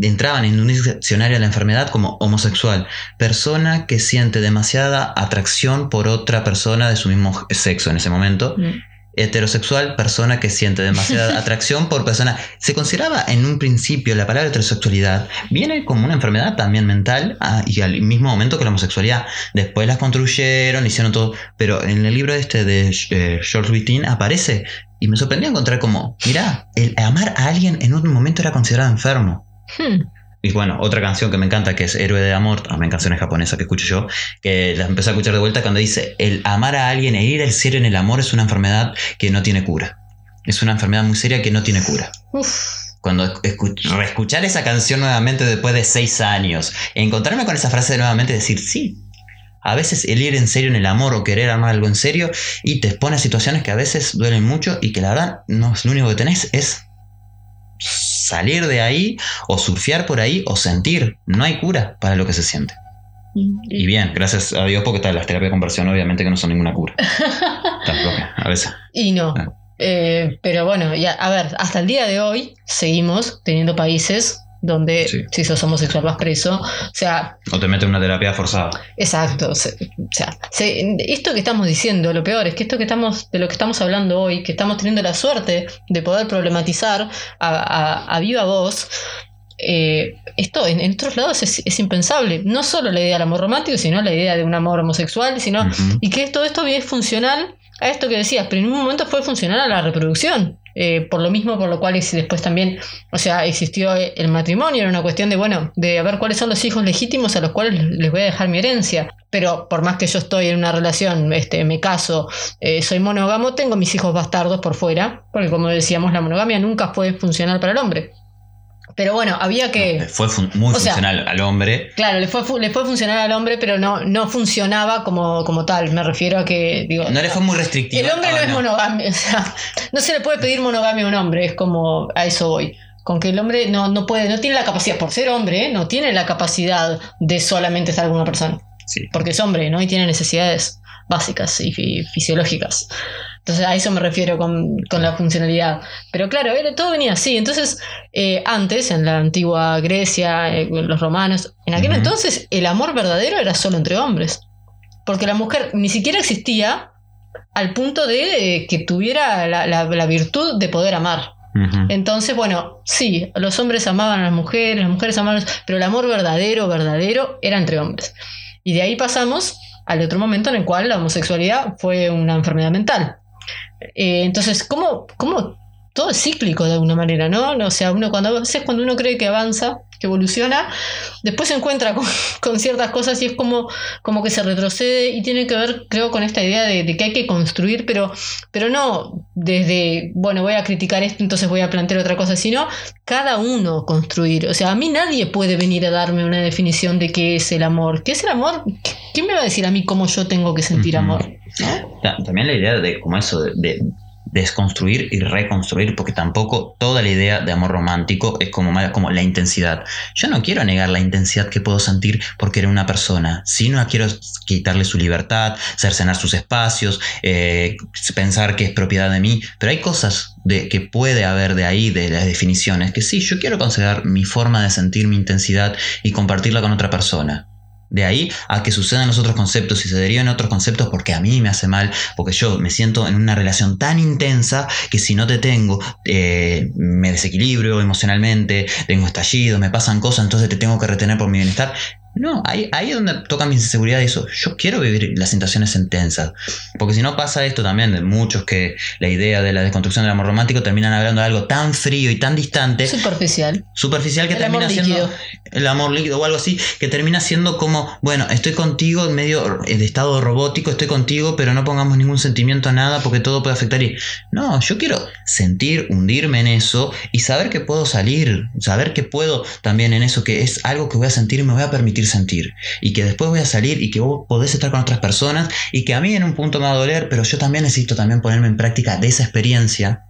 Entraban en un diccionario de la enfermedad como homosexual, persona que siente demasiada atracción por otra persona de su mismo sexo en ese momento, Mm. heterosexual, persona que siente demasiada atracción por persona. Se consideraba en un principio la palabra heterosexualidad viene como una enfermedad también mental ah, y al mismo momento que la homosexualidad. Después las construyeron, hicieron todo. Pero en el libro este de eh, George Wittin aparece y me sorprendió encontrar como, mira, el amar a alguien en un momento era considerado enfermo. Hmm. Y bueno, otra canción que me encanta, que es Héroe de Amor, también canciones japonesas que escucho yo, que la empecé a escuchar de vuelta cuando dice, el amar a alguien e ir al cielo en el amor es una enfermedad que no tiene cura. Es una enfermedad muy seria que no tiene cura. Uf. Cuando escu- reescuchar esa canción nuevamente después de seis años, encontrarme con esa frase nuevamente y decir, sí, a veces el ir en serio en el amor o querer amar algo en serio y te expone a situaciones que a veces duelen mucho y que la verdad no es lo único que tenés es salir de ahí o surfear por ahí o sentir. No hay cura para lo que se siente. Y bien, gracias a Dios porque tal, las terapias de conversión obviamente que no son ninguna cura. Tampoco, a veces. Y no. Ah. Eh, pero bueno, ya, a ver, hasta el día de hoy seguimos teniendo países donde Sí. si sos homosexual vas preso. O sea, O te meten en una terapia forzada. exacto. o sea, se- esto que estamos diciendo, lo peor es que esto que estamos, de lo que estamos hablando hoy, que estamos teniendo la suerte de poder problematizar a, a- a viva voz. eh, esto en, en otros lados es, es impensable. No solo la idea del amor romántico, sino la idea de un amor homosexual, sino y que todo esto es funcional a esto que decías, pero en un momento fue funcional a la reproducción. Eh, por lo mismo, por lo cual es- después también, o sea, existió el matrimonio, era una cuestión de, bueno, de ver cuáles son los hijos legítimos a los cuales les voy a dejar mi herencia. Pero por más que yo estoy en una relación, este, me caso, eh, soy monógamo, tengo mis hijos bastardos por fuera, porque como decíamos, la monogamia nunca fue funcional para el hombre. Pero bueno, había que... Fue fun- muy o sea, funcional al hombre. Claro, le fue, fu- le fue funcionar al hombre, pero no, no funcionaba como, como tal. Me refiero a que, digo, No le fue muy restrictivo. el hombre no Ah, es monogamio, o sea, no se le puede pedir monogamia a un hombre, es como a eso voy. Con que el hombre no, no puede, no tiene la capacidad, por ser hombre, ¿eh? no tiene la capacidad de solamente estar con una persona. Sí. Porque es hombre, ¿no? Y tiene necesidades básicas y fi- fisiológicas. Entonces a eso me refiero con, con la funcionalidad. Pero claro, era- todo venía así. Entonces, eh, antes, en la antigua Grecia, eh, los romanos, en aquel Ujú. entonces el amor verdadero era solo entre hombres. Porque la mujer ni siquiera existía al punto de eh, que tuviera la, la- la virtud de poder amar. Entonces, bueno, sí, los hombres amaban a las mujeres, las mujeres amaban a los... Pero el amor verdadero, verdadero, era entre hombres. Y de ahí pasamos al otro momento en el cual la homosexualidad fue una enfermedad mental. Eh, entonces, ¿cómo, ¿cómo todo es cíclico de alguna manera, ¿no? O sea, uno cuando, a cuando uno cree que avanza, que evoluciona, después se encuentra con, con ciertas cosas y es como, como que se retrocede y tiene que ver, creo, con esta idea de, de que hay que construir, pero, pero no desde, bueno, voy a criticar esto, entonces voy a plantear otra cosa, sino cada uno construir. O sea, a mí nadie puede venir a darme una definición de qué es el amor. ¿Qué es el amor? ¿Quién me va a decir a mí cómo yo tengo que sentir amor? También la idea de como eso, de, de desconstruir y reconstruir, porque tampoco toda la idea de amor romántico es como, como la intensidad. Yo no quiero negar la intensidad que puedo sentir por querer una persona, sino quiero quitarle su libertad, cercenar sus espacios, eh, pensar que es propiedad de mí, pero hay cosas de, que puede haber de ahí, de las definiciones, que sí, yo quiero considerar mi forma de sentir mi intensidad y compartirla con otra persona. De ahí a que sucedan los otros conceptos y se deriven otros conceptos porque a mí me hace mal, porque yo me siento en una relación tan intensa que si no te tengo, eh, me desequilibrio emocionalmente, tengo estallido, me pasan cosas, entonces te tengo que retener por mi bienestar. No, ahí, ahí es donde toca mi inseguridad y eso. Yo quiero vivir las situaciones intensas. Porque si no pasa esto también de muchos que la idea de la desconstrucción del amor romántico terminan hablando de algo tan frío y tan distante, Superficial. superficial que El amor termina siendo líquido. el amor líquido o algo así, que termina siendo como, bueno, estoy contigo en medio de estado robótico, estoy contigo, pero no pongamos ningún sentimiento a nada porque todo puede afectar. Y no, yo quiero sentir, hundirme en eso y saber que puedo salir, saber que puedo también en eso, que es algo que voy a sentir y me voy a permitir sentir. Y que después voy a salir y que vos podés estar con otras personas y que a mí en un punto me va a doler, pero yo también necesito también ponerme en práctica de esa experiencia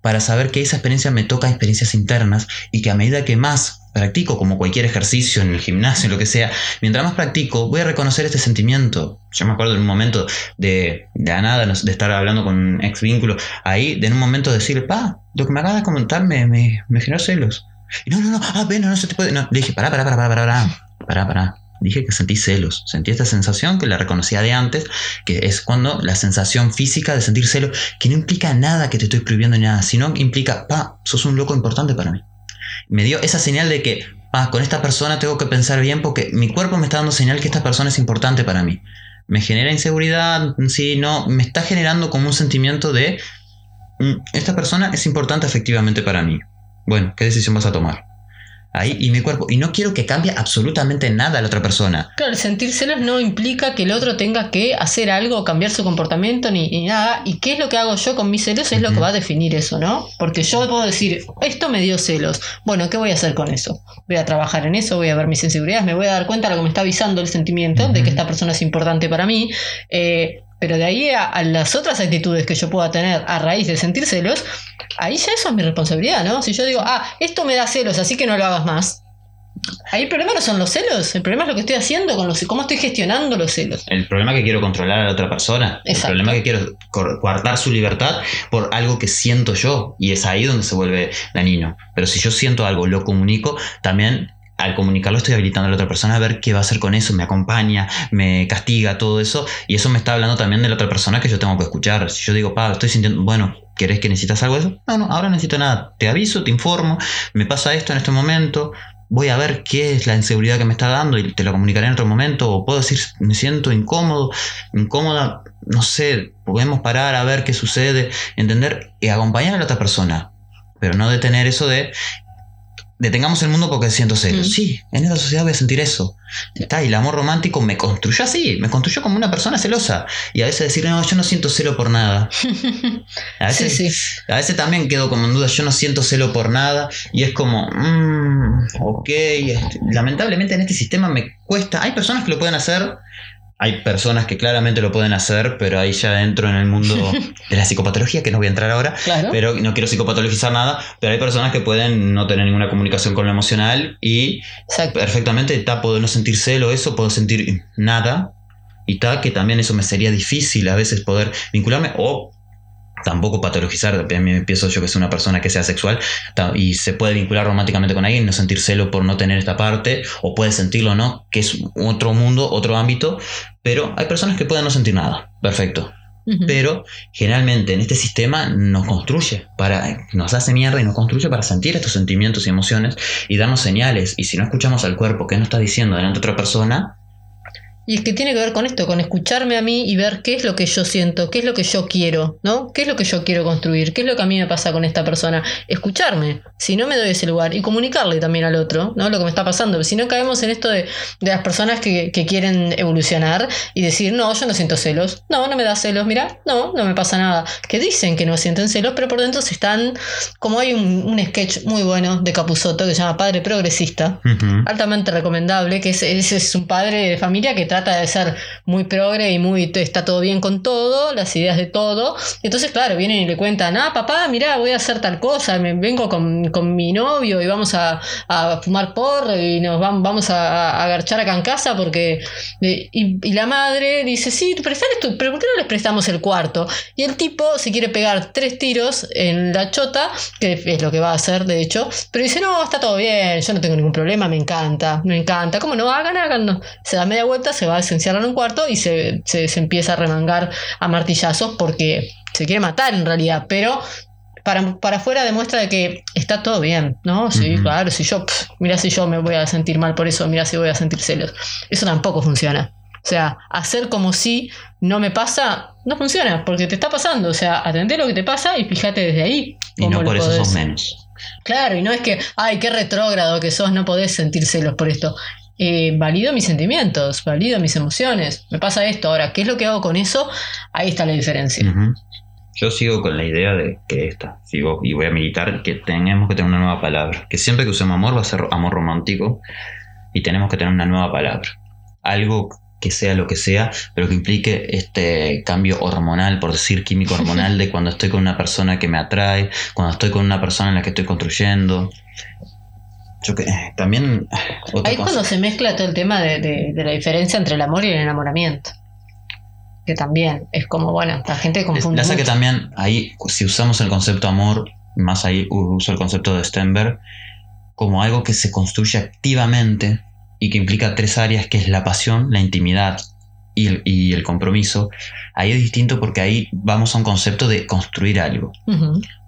para saber que esa experiencia me toca experiencias internas y que a medida que más practico, como cualquier ejercicio en el gimnasio, lo que sea, mientras más practico, voy a reconocer este sentimiento. Yo me acuerdo en un momento de, de nada, de estar hablando con un ex vínculo, ahí, de en un momento decir, pa, lo que me acabas de comentar me, me, me generó celos. Y no, no, no, ah, ven, no, no se te puede. No, le dije, pará, pará, pará, pará, pará, pará, pará. dije que sentí celos. Sentí esta sensación que la reconocía de antes, que es cuando la sensación física de sentir celos, que no implica nada que te estoy prohibiendo ni nada, sino implica, pa, sos un loco importante para mí. Me dio esa señal de que, pa, con esta persona tengo que pensar bien porque mi cuerpo me está dando señal que esta persona es importante para mí. Me genera inseguridad, sí, no, me está generando como un sentimiento de, mm, esta persona es importante efectivamente para mí. Bueno, ¿qué decisión vas a tomar? Ahí y mi cuerpo. Y no quiero que cambie absolutamente nada a la otra persona. Claro, el sentir celos no implica que el otro tenga que hacer algo, o cambiar su comportamiento ni, nada. ¿Y qué es lo que hago yo con mis celos? Es lo que va a definir eso, ¿no? Porque yo puedo decir, esto me dio celos. Bueno, ¿qué voy a hacer con eso? Voy a trabajar en eso, voy a ver mis inseguridades, me voy a dar cuenta de lo que me está avisando el sentimiento, de que esta persona es importante para mí. Eh, pero de ahí a, las otras actitudes que yo pueda tener a raíz de sentir celos, ahí ya eso es mi responsabilidad, ¿no? Si yo digo, ah, esto me da celos, así que no lo hagas más. Ahí el problema no son los celos, el problema es lo que estoy haciendo con los cómo estoy gestionando los celos. El problema es que quiero controlar a la otra persona. El problema es que quiero guardar su libertad por algo que siento yo. Y es ahí donde se vuelve dañino. Pero si yo siento algo, lo comunico, también al comunicarlo estoy habilitando a la otra persona a ver qué va a hacer con eso, me acompaña, me castiga, todo eso, y eso me está hablando también de la otra persona que yo tengo que escuchar. Si yo digo, pa, estoy sintiendo, bueno, ¿querés que necesitas algo de eso? No, no, ahora necesito nada, te aviso, te informo, me pasa esto en este momento, voy a ver qué es la inseguridad que me está dando y te lo comunicaré en otro momento, o puedo decir, me siento incómodo, incómoda, no sé, podemos parar a ver qué sucede, entender y acompañar a la otra persona, pero no detener eso de detengamos el mundo porque siento celos. Mm. Sí, en esta sociedad voy a sentir eso. Está, y el amor romántico me construyó así, me construyó como una persona celosa. Y a veces decir, no, yo no siento celo por nada. A veces, sí, A veces también quedo como en duda, yo no siento celo por nada. Y es como, mmm, ok, este, lamentablemente en este sistema me cuesta. Hay personas que lo pueden hacer, hay personas que claramente lo pueden hacer, pero ahí ya entro en el mundo de la psicopatología, que no voy a entrar ahora, pero no quiero psicopatologizar nada, pero hay personas que pueden no tener ninguna comunicación con lo emocional y perfectamente está, puedo no sentir celo, eso, puedo sentir nada, y tal, que también eso me sería difícil a veces poder vincularme, o tampoco patologizar, empiezo yo que soy una persona que sea sexual y se puede vincular románticamente con alguien, no sentir celo por no tener esta parte, o puede sentirlo, ¿no? Que es otro mundo, otro ámbito, pero hay personas que pueden no sentir nada, perfecto. Pero generalmente en este sistema nos construye, para, nos hace mierda y nos construye para sentir estos sentimientos y emociones y darnos señales. Y si no escuchamos al cuerpo que nos está diciendo delante de otra persona, y es que tiene que ver con esto, con escucharme a mí y ver qué es lo que yo siento, qué es lo que yo quiero, ¿no? ¿Qué es lo que yo quiero construir? ¿Qué es lo que a mí me pasa con esta persona? Escucharme, si no me doy ese lugar, y comunicarle también al otro, ¿no? Lo que me está pasando. Si no caemos en esto de, las personas que, quieren evolucionar y decir, no, yo no siento celos, no, no me da celos, mira, no, no me pasa nada. Que dicen que no sienten celos, pero por dentro se están, como hay un, sketch muy bueno de Capuzoto que se llama Padre Progresista, altamente recomendable, que ese es un padre de familia que trata de ser muy progre y muy está todo bien con todo, las ideas de todo. Entonces, claro, vienen y le cuentan, ah, papá, mira, voy a hacer tal cosa, me vengo con, mi novio y vamos a, fumar porro y nos vamos, vamos a, agarchar acá en casa porque... Y, la madre dice, sí, pero ¿por qué no les prestamos el cuarto? Y el tipo se quiere pegar tres tiros en la chota, que es lo que va a hacer, de hecho, pero dice, no, está todo bien, yo no tengo ningún problema, me encanta, me encanta. ¿Cómo no? Hagan, hagan. Se da media vuelta, se va, se encierra en un cuarto y se, empieza a remangar a martillazos porque se quiere matar en realidad, pero para, para afuera demuestra de que está todo bien, ¿no? Sí, claro, si yo, mira si yo me voy a sentir mal por eso, mira si voy a sentir celos. Eso tampoco funciona. O sea, hacer como si no me pasa, no funciona, porque te está pasando. O sea, atender lo que te pasa y fíjate desde ahí. Y no por eso sos menos. Claro, y no es que, ay, qué retrógrado que sos, no podés sentir celos por esto. Eh, valido mis sentimientos, valido mis emociones. Me pasa esto. Ahora, ¿qué es lo que hago con eso? Ahí está la diferencia. Yo sigo con la idea de que esta, sigo y voy a militar que tenemos que tener una nueva palabra. Que siempre que usemos amor va a ser amor romántico y tenemos que tener una nueva palabra. Algo que sea lo que sea, pero que implique este cambio hormonal, por decir químico hormonal, de cuando estoy con una persona que me atrae, cuando estoy con una persona en la que estoy construyendo. Yo que eh, también. Ahí cuando se mezcla todo el tema de, la diferencia entre el amor y el enamoramiento. Que también es como, bueno, la gente confunde. Pasa que también ahí, si usamos el concepto amor, más ahí uso el concepto de Stenberg, como algo que se construye activamente y que implica tres áreas, que es la pasión, la intimidad y el, y el compromiso, ahí es distinto porque ahí vamos a un concepto de construir algo.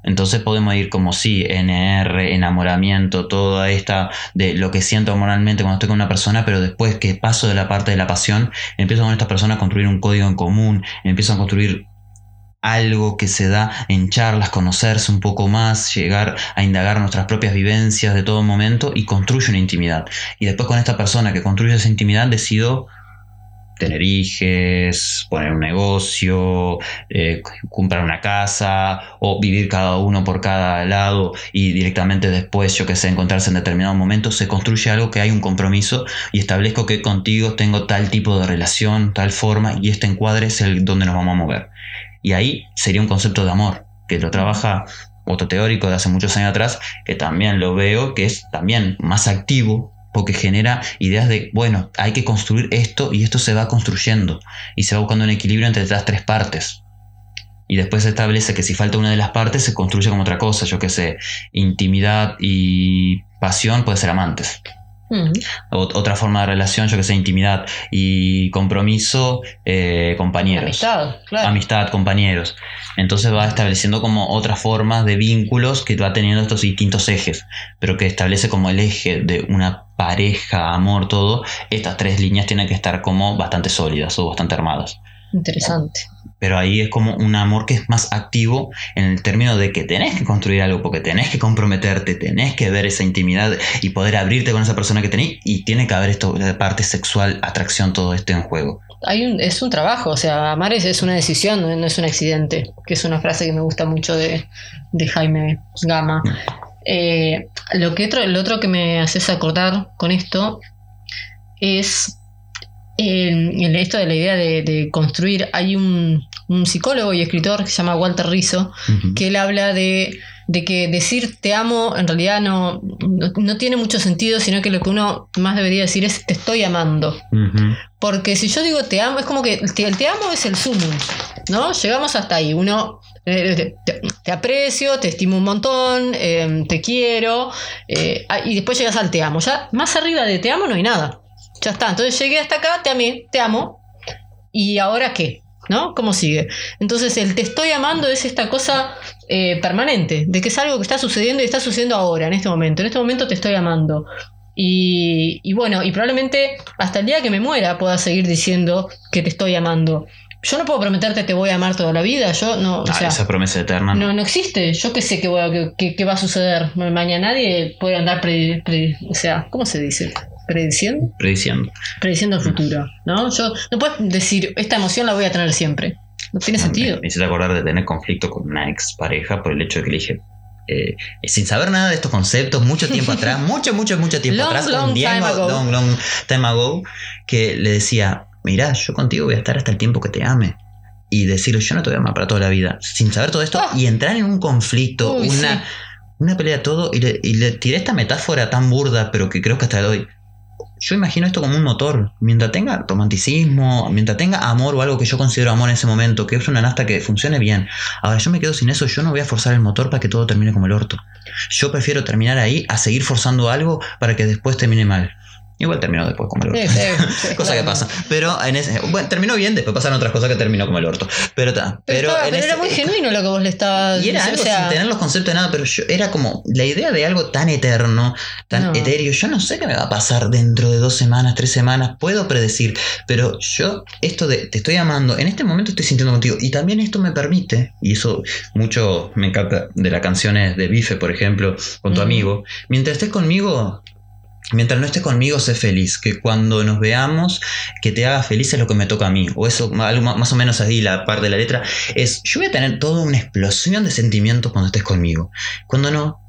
Entonces podemos ir como sí, NR, enamoramiento, toda esta de lo que siento moralmente cuando estoy con una persona, pero después que paso de la parte de la pasión, empiezo con esta persona a construir un código en común, empiezo a construir algo que se da en charlas, conocerse un poco más, llegar a indagar nuestras propias vivencias de todo momento y construyo una intimidad. Y después con esta persona que construye esa intimidad decido tener hijos, poner un negocio, eh, comprar una casa o vivir cada uno por cada lado y directamente después, yo que sé, encontrarse en determinado momento, se construye algo que hay un compromiso y establezco que contigo tengo tal tipo de relación, tal forma y este encuadre es el donde nos vamos a mover. Y ahí sería un concepto de amor, que lo trabaja otro teórico de hace muchos años atrás, que también lo veo, que es también más activo, porque genera ideas de, bueno, hay que construir esto y esto se va construyendo y se va buscando un equilibrio entre las tres partes. Y después se establece que si falta una de las partes se construye como otra cosa, yo qué sé, intimidad y pasión puede ser amantes. Otra forma de relación, yo que sé, intimidad y compromiso, eh, compañeros. Amistad, claro. Amistad, compañeros. Entonces va estableciendo como otras formas de vínculos que va teniendo estos distintos ejes, pero que establece como el eje de una pareja, amor, todo. Estas tres líneas tienen que estar como bastante sólidas o bastante armadas. Interesante. Pero ahí es como un amor que es más activo en el término de que tenés que construir algo, porque tenés que comprometerte, tenés que ver esa intimidad y poder abrirte con esa persona que tenés, y tiene que haber esto de parte sexual, atracción, todo esto en juego. Hay un, es un trabajo, o sea, amar es, es una decisión, no es un accidente, que es una frase que me gusta mucho de, de Jaime Gama. Eh, lo, que otro, lo otro que me haces acordar con esto es el- esto de la idea de, de construir. Hay un, un psicólogo y escritor que se llama Walter Rizzo, que él habla de, de que decir te amo en realidad no, no, no tiene mucho sentido, sino que lo que uno más debería decir es te estoy amando. Porque si yo digo te amo, es como que el te, el te amo es el sumum, ¿no? Llegamos hasta ahí. Uno, eh, te, te- aprecio, te estimo un montón, eh, te quiero, eh, ah, y después llegas al te amo. Ya más arriba de te amo no hay nada. Ya está. Entonces llegué hasta acá, te amé, te amo. ¿Y ahora qué? ¿No? ¿Cómo sigue? Entonces el te estoy amando es esta cosa eh, permanente, de que es algo que está sucediendo y está sucediendo ahora, en este momento. En este momento te estoy amando. Y, y bueno, y probablemente hasta el día que me muera pueda seguir diciendo que te estoy amando. Yo no puedo prometerte te voy a amar toda la vida. Yo no, o Ah, sea, esa promesa eterna. no, no existe. Yo qué sé qué, voy a- qué- qué- va a suceder. Mañana nadie puede andar pre, pre- o sea, ¿cómo se dice? Prediciendo. Prediciendo. Prediciendo el futuro, ¿no? Yo no puedes decir esta emoción la voy a tener siempre. No tiene sentido. Me hiciste acordar de tener conflicto con una ex pareja por el hecho de que le dije. eh, sin saber nada de estos conceptos, mucho tiempo atrás, mucho, mucho, mucho tiempo Long, atrás, long un time ago. long, long time ago, que le decía, mirá, yo contigo voy a estar hasta el tiempo que te ame. Y decirle, yo no te voy a amar para toda la vida. Sin saber todo esto Ah. y entrar en un conflicto, Uy, una, sí. una pelea, todo, y le, y le tiré esta metáfora tan burda, pero que creo que hasta hoy. Yo imagino esto como un motor. Mientras tenga romanticismo, mientras tenga amor o algo que yo considero amor en ese momento, que es una nasta que funcione bien. Ahora yo me quedo sin eso, yo no voy a forzar el motor para que todo termine como el orto. Yo prefiero terminar ahí a seguir forzando algo para que después termine mal. Igual terminó después como el orto. Sí, sí, sí, Cosa que pasa. Pero en ese. Bueno, terminó bien, después pasaron otras cosas que terminó como el orto. Pero, ta, Pero, pero, estaba- en pero ese- era muy genuino lo que vos le estabas y era algo o sea, sin tener los conceptos de nada, pero yo era como la idea de algo tan eterno, tan No. etéreo. Yo no sé qué me va a pasar dentro de dos semanas, tres semanas, puedo predecir, pero yo, esto de te estoy amando, en este momento estoy sintiendo contigo, y también esto me permite, y eso mucho me encanta de las canciones de Bife, por ejemplo, con tu Ujú. amigo, mientras estés conmigo. Mientras no estés conmigo, sé feliz. Que cuando nos veamos, que te haga feliz es lo que me toca a mí. O eso, algo más o menos así, la parte de la letra, es yo voy a tener toda una explosión de sentimientos cuando estés conmigo. Cuando no,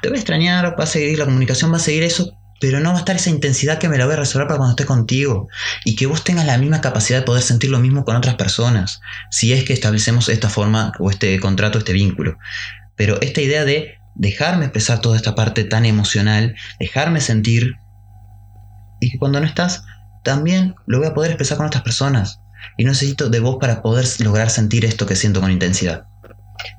te voy a extrañar, va a seguir la comunicación, va a seguir eso, pero no va a estar esa intensidad que me la voy a reservar para cuando esté contigo. Y que vos tengas la misma capacidad de poder sentir lo mismo con otras personas. Si es que establecemos esta forma o este contrato, este vínculo. Pero esta idea de dejarme expresar toda esta parte tan emocional, dejarme sentir, y que cuando no estás, también lo voy a poder expresar con otras personas. Y no necesito de vos para poder lograr sentir esto que siento con intensidad.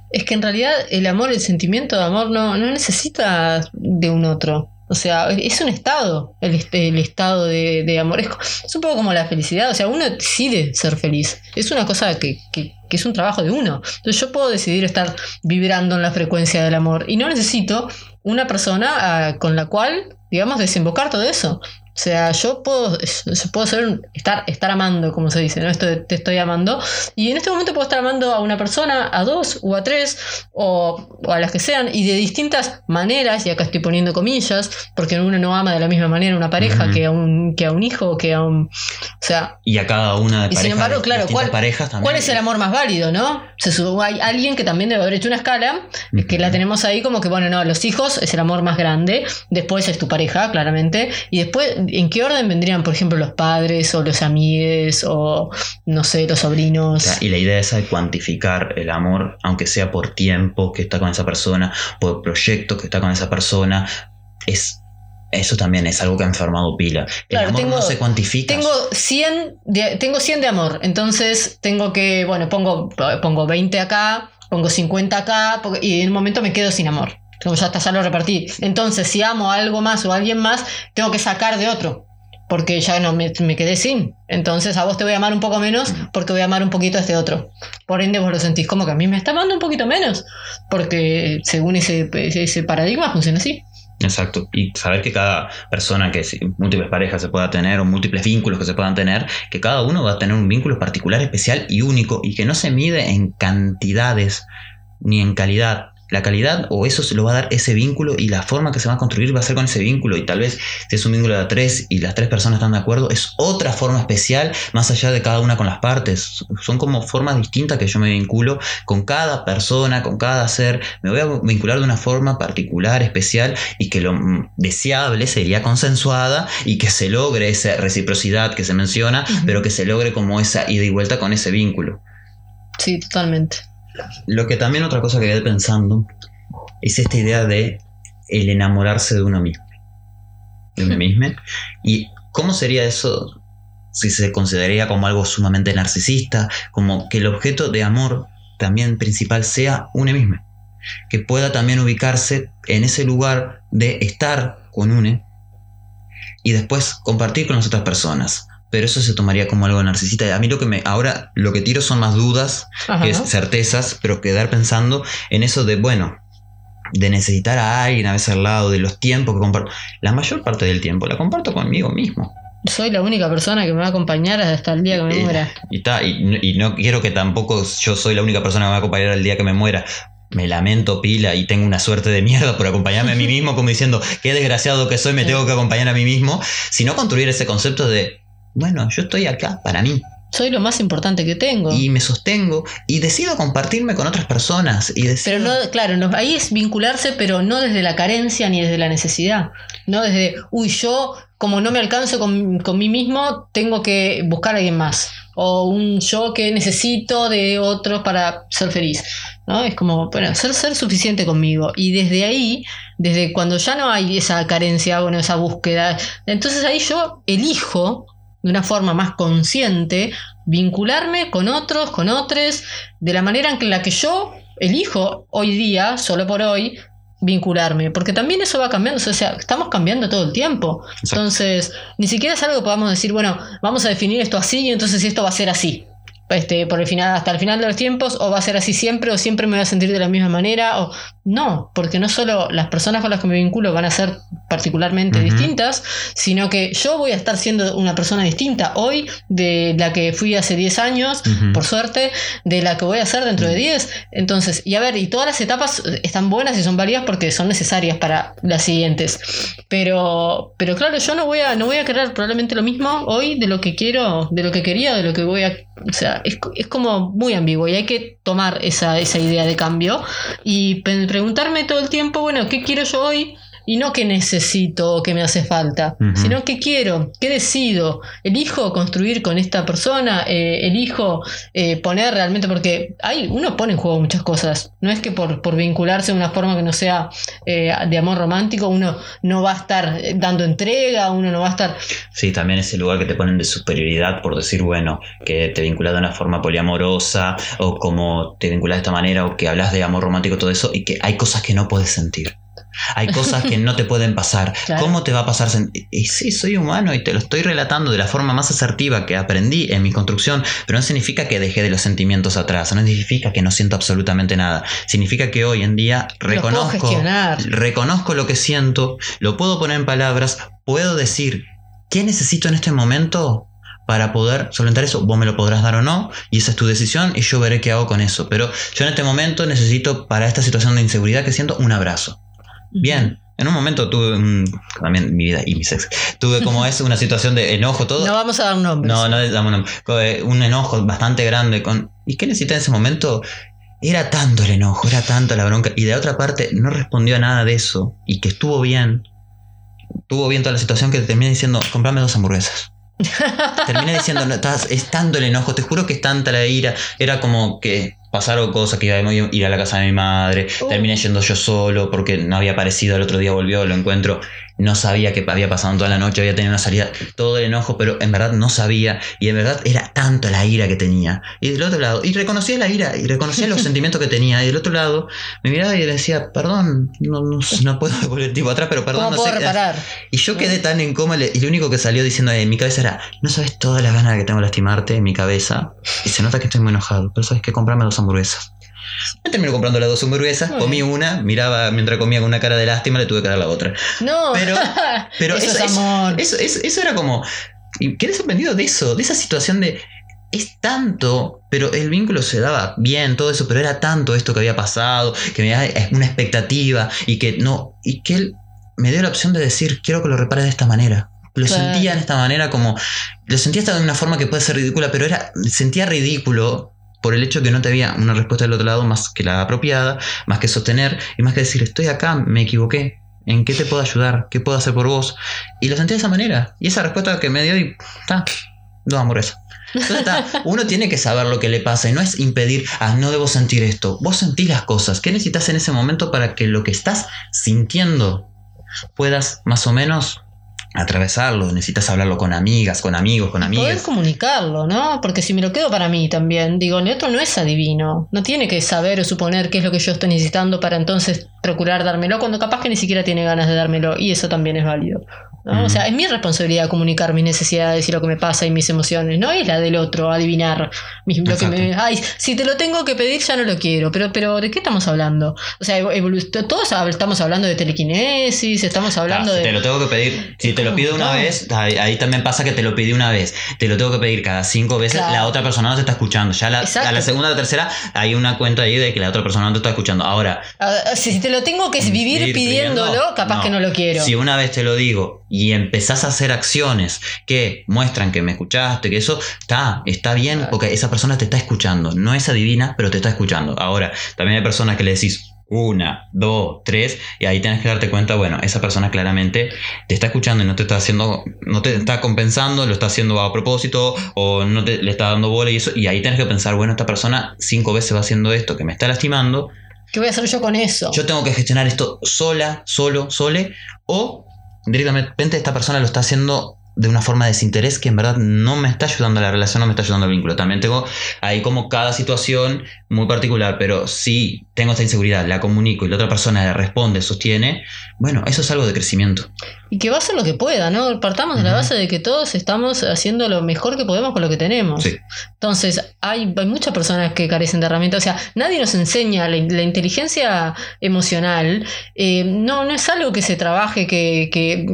Es que en realidad el amor, el sentimiento de amor no, no necesita de un otro. O sea, es un estado, el, este, el estado de, de amor. Es, un poco como la felicidad. O sea, uno decide ser feliz. Es una cosa que, que, que, es un trabajo de uno. Entonces yo puedo decidir estar vibrando en la frecuencia del amor. Y no necesito una persona uh, con la cual, digamos, desembocar todo eso. O sea, yo puedo, yo puedo ser, estar, estar amando, como se dice, ¿no? Esto de, te estoy amando. Y en este momento puedo estar amando a una persona, a dos o a tres, o, o, a las que sean, y de distintas maneras, y acá estoy poniendo comillas, porque uno no ama de la misma manera a una pareja uh -huh. que, a un, que a un hijo, que a un. O sea. Y a cada una de y parejas. sin embargo, claro, ¿cuál, parejas también. ¿cuál es el amor más válido, no? Se hay alguien que también debe haber hecho una escala, uh -huh. que la tenemos ahí como que, bueno, no, los hijos es el amor más grande, después es tu pareja, claramente, y después ¿en qué orden vendrían, por ejemplo, los padres o los amigues o, no sé, los sobrinos? Y la idea es de cuantificar el amor, aunque sea por tiempo que está con esa persona, por proyecto que está con esa persona, es... Eso también es algo que ha enfermado pila. El claro, amor tengo, no se cuantifica. Tengo 100, de, tengo 100 de amor, entonces tengo que, bueno, pongo, pongo 20 acá, pongo 50 acá, y en un momento me quedo sin amor como ya ya lo repartí. Entonces, si amo a algo más o a alguien más, tengo que sacar de otro. Porque ya no me, me, quedé sin. Entonces a vos te voy a amar un poco menos porque voy a amar un poquito a este otro. Por ende vos lo sentís como que a mí me está amando un poquito menos. Porque según ese, ese paradigma funciona así. Exacto. Y saber que cada persona, que múltiples parejas se pueda tener o múltiples vínculos que se puedan tener, que cada uno va a tener un vínculo particular, especial y único y que no se mide en cantidades ni en calidad, la calidad o eso se lo va a dar ese vínculo y la forma que se va a construir va a ser con ese vínculo. Y tal vez si es un vínculo de tres y las tres personas están de acuerdo es otra forma especial más allá de cada una con las partes. Son como formas distintas que yo me vinculo con cada persona con cada ser. Me voy a vincular de una forma particular especial y que lo deseable sería consensuada y que se logre esa reciprocidad que se menciona uh -huh. pero que se logre como esa ida y vuelta con ese vínculo. Sí totalmente lo que también otra cosa que quedé pensando es esta idea de el enamorarse de uno mismo. De uno mismo. Y cómo sería eso si se consideraría como algo sumamente narcisista, como que el objeto de amor también principal sea uno mismo. Que pueda también ubicarse en ese lugar de estar con uno y después compartir con las otras personas pero eso se tomaría como algo narcisista. A mí lo que me ahora lo que tiro son más dudas Ajá. que certezas, pero quedar pensando en eso de bueno, de necesitar a alguien a veces al lado, de los tiempos que comparto. La mayor parte del tiempo la comparto conmigo mismo. Soy la única persona que me va a acompañar hasta el día que me muera. Y, y, y, no quiero que tampoco yo soy la única persona que me va a acompañar el día que me muera me lamento pila y tengo una suerte de mierda por acompañarme a mí mismo, como diciendo, qué desgraciado que soy, me tengo que acompañar a mí mismo, sino construir ese concepto de bueno, yo estoy acá para mí. Soy lo más importante que tengo. Y me sostengo y decido compartirme con otras personas. Y decido... Pero no, claro, no, ahí es vincularse, pero no desde la carencia ni desde la necesidad. No desde, uy, yo como no me alcanzo con, con mí mismo, tengo que buscar a alguien más. O un yo que necesito de otros para ser feliz. ¿no? Es como, bueno, ser, ser suficiente conmigo. Y desde ahí, desde cuando ya no hay esa carencia, bueno, esa búsqueda, entonces ahí yo elijo de una forma más consciente, vincularme con otros, con otros, de la manera en la que yo elijo hoy día, solo por hoy, vincularme, porque también eso va cambiando, o sea, estamos cambiando todo el tiempo. Exacto. Entonces, ni siquiera es algo que podamos decir, bueno, vamos a definir esto así y entonces esto va a ser así. Este, por el final, hasta el final de los tiempos, o va a ser así siempre, o siempre me voy a sentir de la misma manera, o no, porque no solo las personas con las que me vinculo van a ser particularmente uh -huh. distintas, sino que yo voy a estar siendo una persona distinta hoy de la que fui hace 10 años, uh -huh. por suerte, de la que voy a ser dentro de 10. Entonces, y a ver, y todas las etapas están buenas y son válidas porque son necesarias para las siguientes. Pero, pero claro, yo no voy a, no voy a querer probablemente lo mismo hoy de lo que quiero, de lo que quería, de lo que voy a. O sea, es, es como muy ambiguo y hay que tomar esa, esa idea de cambio y preguntarme todo el tiempo, bueno, ¿qué quiero yo hoy? Y no qué necesito o qué me hace falta, uh -huh. sino qué quiero, qué decido. Elijo construir con esta persona, eh, elijo eh, poner realmente, porque hay, uno pone en juego muchas cosas. No es que por, por vincularse de una forma que no sea eh, de amor romántico, uno no va a estar dando entrega, uno no va a estar. Sí, también ese lugar que te ponen de superioridad por decir, bueno, que te vinculas de una forma poliamorosa, o como te vinculas de esta manera, o que hablas de amor romántico, todo eso, y que hay cosas que no puedes sentir Hay cosas que no te pueden pasar. Claro. ¿Cómo te va a pasar? Y sí, soy humano y te lo estoy relatando de la forma más asertiva que aprendí en mi construcción, pero no significa que dejé de los sentimientos atrás, no significa que no siento absolutamente nada. Significa que hoy en día reconozco, reconozco lo que siento, lo puedo poner en palabras, puedo decir qué necesito en este momento para poder solventar eso. Vos me lo podrás dar o no, y esa es tu decisión, y yo veré qué hago con eso. Pero yo en este momento necesito, para esta situación de inseguridad que siento, un abrazo. Bien. En un momento tuve también mi vida y mi sexo. Tuve como es una situación de enojo todo. No vamos a dar nombres. No, no, dame un, eh, un enojo bastante grande con. ¿Y qué necesité en ese momento? Era tanto el enojo, era tanto la bronca. Y de otra parte, no respondió a nada de eso. Y que estuvo bien. Estuvo bien toda la situación que terminé diciendo, comprame dos hamburguesas. Terminé diciendo, no, estás- es tanto el enojo, te juro que es tanta la ira. Era como que pasaron cosas que iba a ir a la casa de mi madre. Uh. Terminé yendo yo solo porque no había aparecido. El otro día volvió, lo encuentro. No sabía que había pasado en toda la noche, había tenido una salida, todo el enojo, pero en verdad no sabía. Y en verdad era tanto la ira que tenía. Y del otro lado, y reconocía la ira, y reconocía los sentimientos que tenía. Y del otro lado, me miraba y le decía, perdón, no, no, no puedo volver el tipo atrás, pero perdón, ¿Cómo no puedo sé. reparar? y yo quedé tan en coma y lo único que salió diciendo en mi cabeza era, no sabes todas las ganas que tengo de lastimarte en mi cabeza. Y se nota que estoy muy enojado, pero sabes que comprarme dos hamburguesas. Me terminé comprando las dos hamburguesas, Muy comí una, miraba mientras comía con una cara de lástima, le tuve que dar la otra. No. Pero- Pero eso, eso, es amor. eso, eso- eso era como... Y quedé sorprendido de eso, de esa situación de... Es tanto, pero el vínculo se daba bien, todo eso, pero era tanto esto que había pasado, que me daba una expectativa y que no, y que él me dio la opción de decir, quiero que lo repares de esta manera. Lo Claro. sentía en esta manera como, lo sentía hasta de una forma que puede ser ridícula, pero era, sentía ridículo por el hecho que no te había una respuesta del otro lado más que la apropiada, más que sostener y más que decir, estoy acá, me equivoqué. ¿En qué te puedo ayudar? ¿Qué puedo hacer por vos? Y lo sentí de esa manera. Y esa respuesta que me dio, y está, dos hamburguesas. Entonces uno tiene que saber lo que le pasa y no es impedir, ah, no debo sentir esto. Vos sentís las cosas. ¿Qué necesitas en ese momento para que lo que estás sintiendo puedas más o menos atravesarlo? Necesitas hablarlo con amigas, con amigos, con Poder amigas. comunicarlo, ¿no? Porque si me lo quedo para mí también, digo, el otro no es adivino, no tiene que saber o suponer qué es lo que yo estoy necesitando para entonces procurar dármelo cuando capaz que ni siquiera tiene ganas de dármelo y eso también es válido. O sea, es mi responsabilidad comunicar mis necesidades y lo que me pasa y mis emociones, no es la del otro adivinar lo que me, ay, si te lo tengo que pedir ya no lo quiero, pero pero ¿de qué estamos hablando? O sea, todos estamos hablando de telequinesis, estamos hablando si de te lo tengo que pedir, si te lo pido una No. vez, ahí, ahí también pasa que te lo pedí una vez, te lo tengo que pedir cada cinco veces, Claro. la otra persona no te está escuchando. Ya la, a la segunda o la tercera hay una cuenta ahí de que la otra persona no te está escuchando. Ahora, Ah, Si te lo tengo que vivir ir pidiéndolo, pidiendo, capaz no. que no lo quiero. Si una vez te lo digo y empezás a hacer acciones que muestran que me escuchaste, que eso está, está bien, Claro. porque esa persona te está escuchando. No es adivina, pero te está escuchando. Ahora, también hay personas que le decís una, dos, tres, y ahí tienes que darte cuenta, bueno, esa persona claramente te está escuchando y no te está haciendo, no te está compensando, lo está haciendo a propósito, o no te le está dando bola y eso, y ahí tienes que pensar, bueno, esta persona cinco veces va haciendo esto que me está lastimando, ¿Qué voy a hacer yo con eso? yo tengo que gestionar esto sola, solo, sole, o directamente esta persona lo está haciendo de una forma de desinterés que en verdad no me está ayudando a la relación, no me está ayudando al vínculo. También tengo ahí como cada situación muy particular, pero si tengo esta inseguridad, la comunico y la otra persona le responde, sostiene, bueno, eso es algo de crecimiento. Y que va a hacer lo que pueda, ¿no? Partamos de la base de que todos estamos haciendo lo mejor que podemos con lo que tenemos. Sí. Entonces, hay, hay muchas personas que carecen de herramientas. O sea, nadie nos enseña la, la inteligencia emocional. eh, no, no es algo que se trabaje, que, que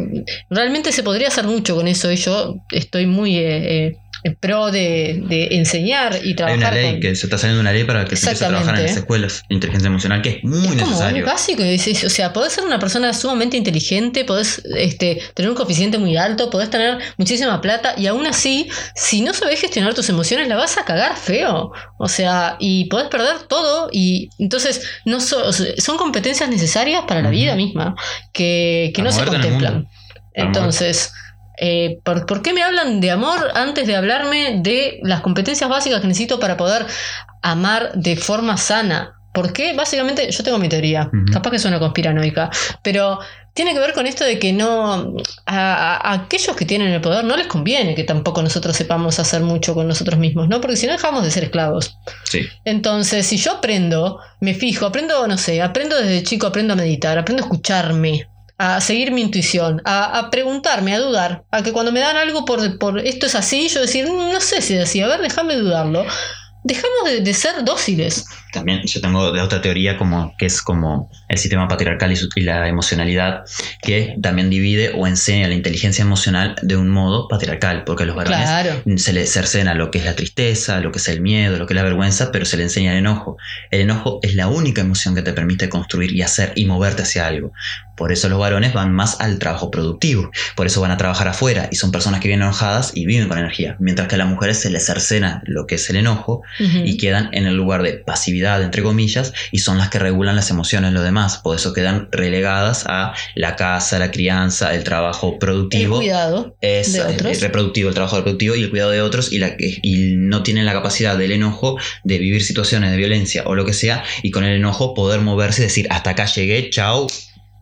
realmente se podría hacer mucho con eso. Y yo estoy muy eh, eh, en pro de, de enseñar y Hay trabajar una ley con- que se está saliendo una ley para que se empiece a trabajar en las escuelas de inteligencia emocional, que es muy es como necesario. muy básico. o sea, podés ser una persona sumamente inteligente, podés este, tener un coeficiente muy alto, podés tener muchísima plata y aún así, si no sabés gestionar tus emociones, la vas a cagar feo. O sea, y podés perder todo y entonces no so- son competencias necesarias para la vida misma que, que no se contemplan. Entonces... eh, ¿por, por qué me hablan de amor antes de hablarme de las competencias básicas que necesito para poder amar de forma sana? ¿Por qué? Básicamente, yo tengo mi teoría. Capaz que suena conspiranoica. Pero tiene que ver con esto de que no. A, a aquellos que tienen el poder no les conviene que tampoco nosotros sepamos hacer mucho con nosotros mismos, ¿no? Porque si no dejamos de ser esclavos. Sí. Entonces, si yo aprendo, me fijo, aprendo, no sé, aprendo desde chico, aprendo a meditar, aprendo a escucharme, a seguir mi intuición, a, a preguntarme, a dudar, a que cuando me dan algo por, por esto es así, yo decir, "Mm, no sé si es así, a ver, déjame dudarlo. Dejamos de, de ser dóciles. También yo tengo de otra teoría como que es como el sistema patriarcal y, su- y la emocionalidad que también divide o enseña la inteligencia emocional de un modo patriarcal, porque a los varones Claro. se les cercena lo que es la tristeza, lo que es el miedo, lo que es la vergüenza, pero se le enseña el enojo. El enojo es la única emoción que te permite construir y hacer y moverte hacia algo. Por eso los varones van más al trabajo productivo, por eso van a trabajar afuera y son personas que vienen enojadas y viven con energía, mientras que a las mujeres se les cercena lo que es el enojo Y quedan en el lugar de pasividad, entre comillas, y son las que regulan las emociones, lo demás. Por eso quedan relegadas a la casa, la crianza, el trabajo El productivo. cuidado. Es de eh, otros. reproductivo, el trabajo reproductivo y el cuidado de otros y, la, y no tienen la capacidad del enojo de vivir situaciones de violencia o lo que sea y con el enojo poder moverse y decir hasta acá llegué, chao,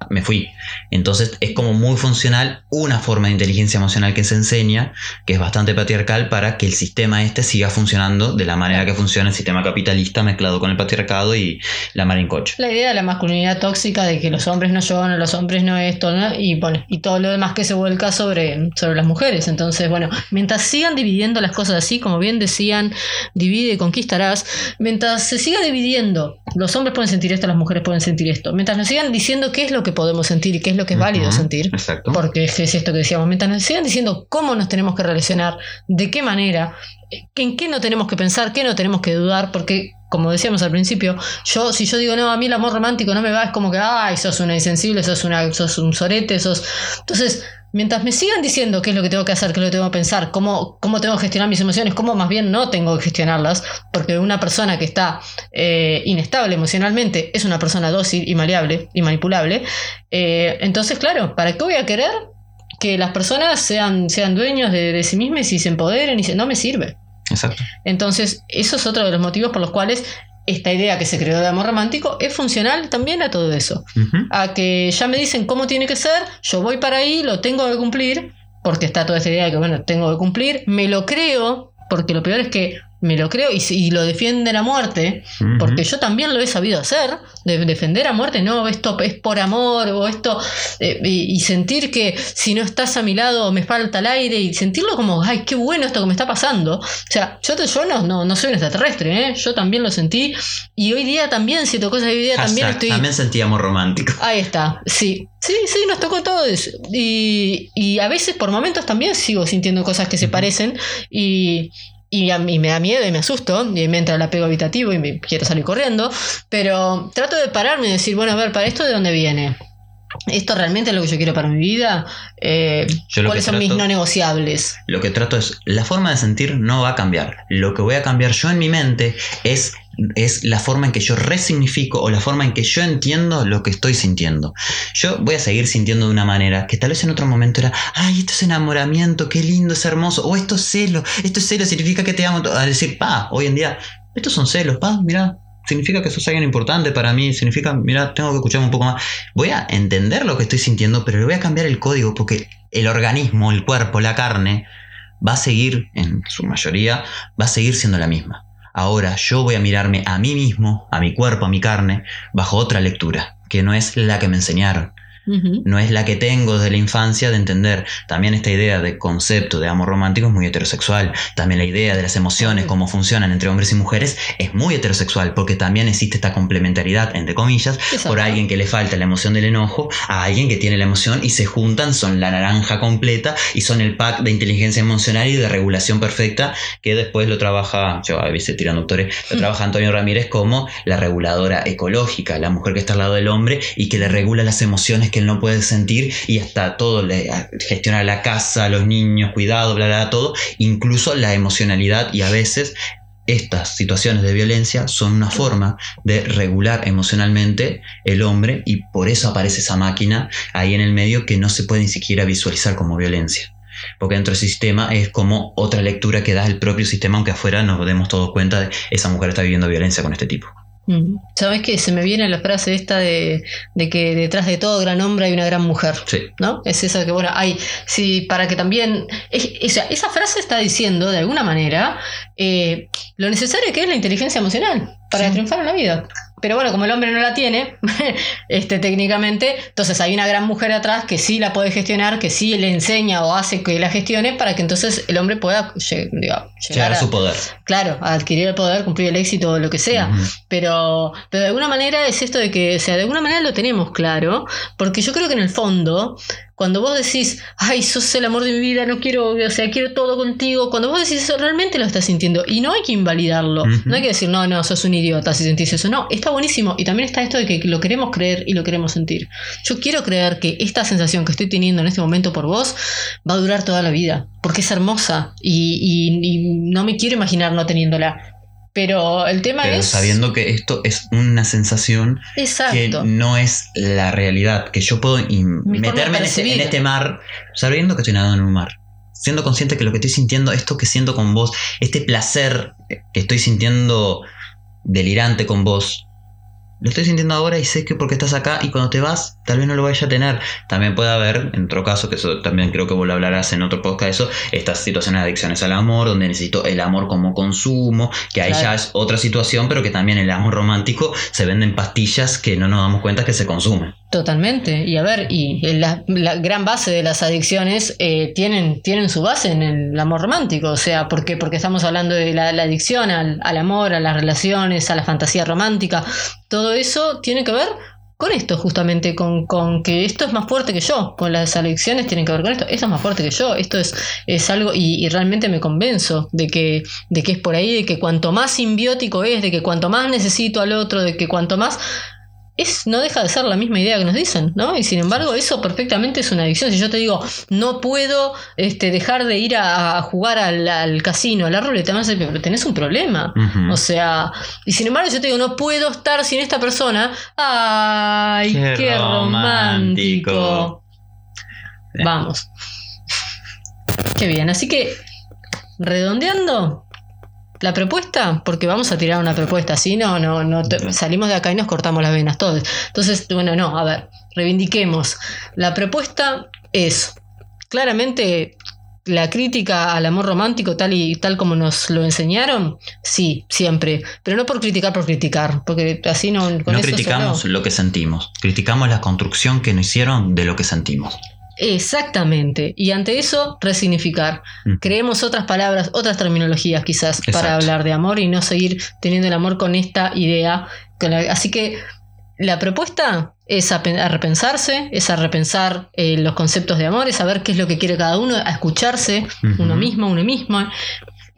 me fui. Entonces es como muy funcional una forma de inteligencia emocional que se enseña, que es bastante patriarcal para que el sistema este siga funcionando de la manera que funciona el sistema capitalista mezclado con el patriarcado y la marincoche. La idea de la masculinidad tóxica de que los hombres no lloran, los hombres no esto, ¿no? y bueno, y todo lo demás que se vuelca sobre, sobre las mujeres. Entonces, bueno, mientras sigan dividiendo las cosas así, como bien decían, divide y conquistarás, mientras se siga dividiendo, los hombres pueden sentir esto, las mujeres pueden sentir esto, mientras nos sigan diciendo qué es lo que podemos sentir y qué es lo que es válido sentir, Exacto. porque es es esto que decíamos, mientras nos sigan diciendo cómo nos tenemos que relacionar, de qué manera, en qué no tenemos que pensar, qué no tenemos que dudar, porque como decíamos al principio, yo si yo digo no, a mí el amor romántico no me va, es como que, ay, sos una insensible, sos, una, sos un sorete, sos... Entonces, mientras me sigan diciendo qué es lo que tengo que hacer, qué es lo que tengo que pensar, cómo, cómo tengo que gestionar mis emociones, cómo más bien no tengo que gestionarlas, porque una persona que está eh, inestable emocionalmente es una persona dócil y maleable y manipulable, eh, entonces, claro, ¿para qué voy a querer que las personas sean, sean dueños de, de sí mismas y se empoderen y se, no me sirve? Exacto. Entonces, eso es otro de los motivos por los cuales esta idea que se creó de amor romántico es funcional también a todo eso. A que ya me dicen cómo tiene que ser, yo voy para ahí, lo tengo que cumplir, porque está toda esta idea de que, bueno, tengo que cumplir, me lo creo, porque lo peor es que me lo creo y, y lo defienden a muerte, porque yo también lo he sabido hacer, de defender a muerte, no, esto es por amor o esto, eh, y, y sentir que si no estás a mi lado me falta el aire y sentirlo como, ay, qué bueno esto que me está pasando. O sea, yo, te- yo no, no, no soy un extraterrestre, ¿eh? yo también lo sentí y hoy día también siento cosas, hoy día también Hashtag, estoy... también sentíamos romántico. Ahí está, sí. Sí, sí, nos tocó todo eso. Y, y a veces por momentos también sigo sintiendo cosas que se parecen y, y a mí me da miedo y me asusto y me entra el apego habitativo y me quiero salir corriendo. Pero trato de pararme y decir, bueno, a ver, ¿para esto de dónde viene? ¿Esto realmente es lo que yo quiero para mi vida? Eh, ¿Cuáles son mis no negociables? Lo que trato es, la forma de sentir no va a cambiar. Lo que voy a cambiar yo en mi mente es, es la forma en que yo resignifico o la forma en que yo entiendo lo que estoy sintiendo. Yo voy a seguir sintiendo de una manera que tal vez en otro momento era, ay, esto es enamoramiento, qué lindo, es hermoso, o esto es celo, esto es celo, significa que te amo. A decir, pa, hoy en día, estos son celos, pa, mira. Significa que sos alguien importante para mí, significa, mira, tengo que escucharme un poco más. Voy a entender lo que estoy sintiendo, pero le voy a cambiar el código porque el organismo, el cuerpo, la carne, va a seguir, en su mayoría, va a seguir siendo la misma. Ahora yo voy a mirarme a mí mismo, a mi cuerpo, a mi carne, bajo otra lectura, que no es la que me enseñaron, No es la que tengo desde la infancia de entender. También esta idea de concepto de amor romántico es muy heterosexual. También la idea de las emociones, cómo funcionan entre hombres y mujeres, es muy heterosexual, porque también existe esta complementariedad, entre comillas, Exacto. por alguien que le falta la emoción del enojo a alguien que tiene la emoción y se juntan, son la naranja completa y son el pack de inteligencia emocional y de regulación perfecta que después lo trabaja, yo a veces tirando autores, lo trabaja Antonio Ramírez como la reguladora ecológica, la mujer que está al lado del hombre y que le regula las emociones que él no puede sentir y hasta todo, le gestiona la casa, los niños, cuidado, bla, bla, todo, incluso la emocionalidad y a veces estas situaciones de violencia son una forma de regular emocionalmente el hombre y por eso aparece esa máquina ahí en el medio que no se puede ni siquiera visualizar como violencia. Porque dentro del sistema es como otra lectura que da el propio sistema, aunque afuera nos demos todos cuenta de esa mujer está viviendo violencia con este tipo. Mm. ¿Sabes qué? Se me viene la frase esta de, de que detrás de todo gran hombre hay una gran mujer. Sí. ¿No? Es esa que, bueno, hay. Sí, para que también. es- o sea, esa frase está diciendo, de alguna manera, eh, lo necesario que es la inteligencia emocional para Sí. triunfar en la vida. Pero bueno, como el hombre no la tiene, este, técnicamente, entonces hay una gran mujer atrás que sí la puede gestionar, que sí le enseña o hace que la gestione para que entonces el hombre pueda Llegar llegar a su poder. claro, a adquirir el poder, cumplir el éxito o lo que sea. Pero, pero de alguna manera es esto de que, o sea, de alguna manera lo tenemos claro, porque yo creo que en el fondo, cuando vos decís, ay, sos el amor de mi vida, no quiero, o sea, quiero todo contigo, cuando vos decís eso, realmente lo estás sintiendo. Y no hay que invalidarlo. No hay que decir, no, no, sos un idiota si sentís eso. No, está buenísimo. Y también está esto de que lo queremos creer y lo queremos sentir. Yo quiero creer que esta sensación que estoy teniendo en este momento por vos va a durar toda la vida, porque es hermosa y, y- y no me quiero imaginar no teniéndola. Pero el tema Pero es... sabiendo que esto es una sensación que Exacto. no es la realidad, que yo puedo meterme en este, en este mar sabiendo que estoy nadando en un mar. Siendo consciente que lo que estoy sintiendo, esto que siento con vos, este placer que estoy sintiendo delirante con vos, lo estoy sintiendo ahora y sé que porque estás acá y cuando te vas, tal vez no lo vaya a tener. También puede haber, en otro caso, que eso también creo que vos lo hablarás en otro podcast, eso, estas situaciones de adicciones al amor, donde necesito el amor como consumo, que ahí Claro. ya es otra situación, pero que también el amor romántico se venden pastillas que no nos damos cuenta que se consumen. Totalmente. Y a ver, y la, la gran base de las adicciones eh, tienen, tienen su base en el amor romántico. O sea, ¿por qué? Porque estamos hablando de la, la adicción al, al amor, a las relaciones, a la fantasía romántica. Todo eso tiene que ver con esto, justamente, con, con que esto es más fuerte que yo. Con las adicciones tienen que ver con esto. Esto es más fuerte que yo. Esto es, es algo, y, y realmente me convenzo de que, de que es por ahí, de que cuanto más simbiótico es, de que cuanto más necesito al otro, de que cuanto más es, no deja de ser la misma idea que nos dicen, ¿no? Y sin embargo, eso perfectamente es una adicción. Si yo te digo, no puedo este, dejar de ir a, a jugar al, al casino, a la ruleta, me decir, pero tenés un problema. O sea, y sin embargo, yo te digo, no puedo estar sin esta persona. ¡Ay, qué, Qué romántico! romántico. Vamos. Qué bien, así que, redondeando. La propuesta, porque vamos a tirar una propuesta, si no, no, no te- salimos de acá y nos cortamos las venas todos. Entonces, bueno, no, a ver, reivindiquemos. La propuesta es claramente la crítica al amor romántico tal y tal como nos lo enseñaron, sí, siempre, pero no por criticar por criticar, porque así no con no eso criticamos solo- lo que sentimos, criticamos la construcción que nos hicieron de lo que sentimos. Exactamente. Y ante eso, resignificar. Mm. Creemos otras palabras, otras terminologías quizás para hablar de amor y no seguir teniendo el amor con esta idea. con la- Así que la propuesta es a, pen- a repensarse, es a repensar eh, los conceptos de amor, es saber qué es lo que quiere cada uno, a escucharse uno mismo, uno mismo.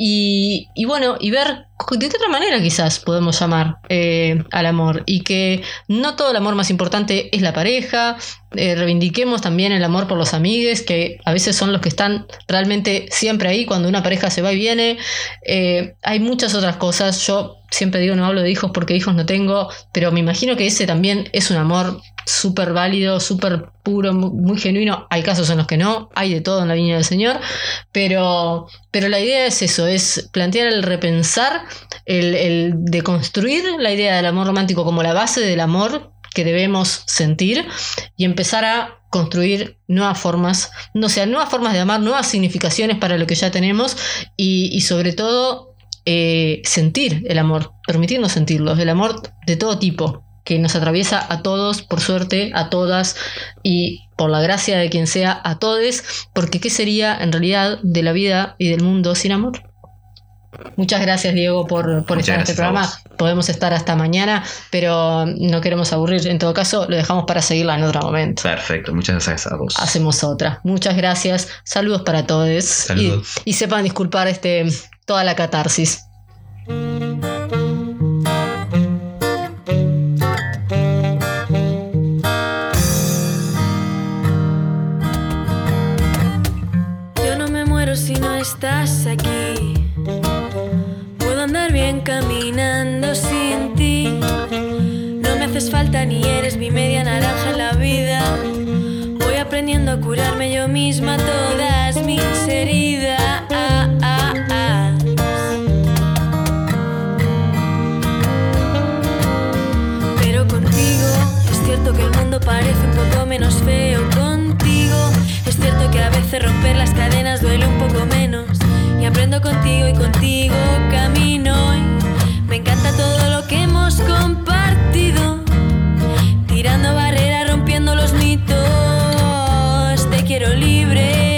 Y, y bueno, y ver de qué otra manera quizás podemos llamar eh, al amor. Y que no todo el amor más importante es la pareja. eh, reivindiquemos también el amor por los amigues, que a veces son los que están realmente siempre ahí cuando una pareja se va y viene. Eh, hay muchas otras cosas. Yo siempre digo, no hablo de hijos porque hijos no tengo, pero me imagino que ese también es un amor súper válido, súper puro, mu- muy genuino. Hay casos en los que no, hay de todo en la viña del Señor, pero, pero la idea es eso, es plantear el repensar, el, el de construir la idea del amor romántico como la base del amor que debemos sentir y empezar a construir nuevas formas, no sea, nuevas formas de amar, nuevas significaciones para lo que ya tenemos y, sobre todo eh, sentir el amor, permitirnos sentirlo, el amor de todo tipo, que nos atraviesa a todos, por suerte, a todas y por la gracia de quien sea, a todos, porque ¿qué sería en realidad de la vida y del mundo sin amor? Muchas gracias, Diego, por, por estar en este programa. Podemos estar hasta mañana, pero no queremos aburrir. En todo caso, lo dejamos para seguirla en otro momento. Perfecto, muchas gracias a vos. Hacemos otra. Muchas gracias. Saludos para todos. Saludos. Y, y sepan disculpar este, toda la catarsis. quedan y eres mi media naranja en la vida. Voy aprendiendo a curarme yo misma todas mis heridas. Pero contigo es cierto que el mundo parece un poco menos feo. Contigo es cierto que a veces romper las cadenas duele un poco menos. Y aprendo contigo y contigo camino. tirando barreras, rompiendo los mitos. Te quiero libre.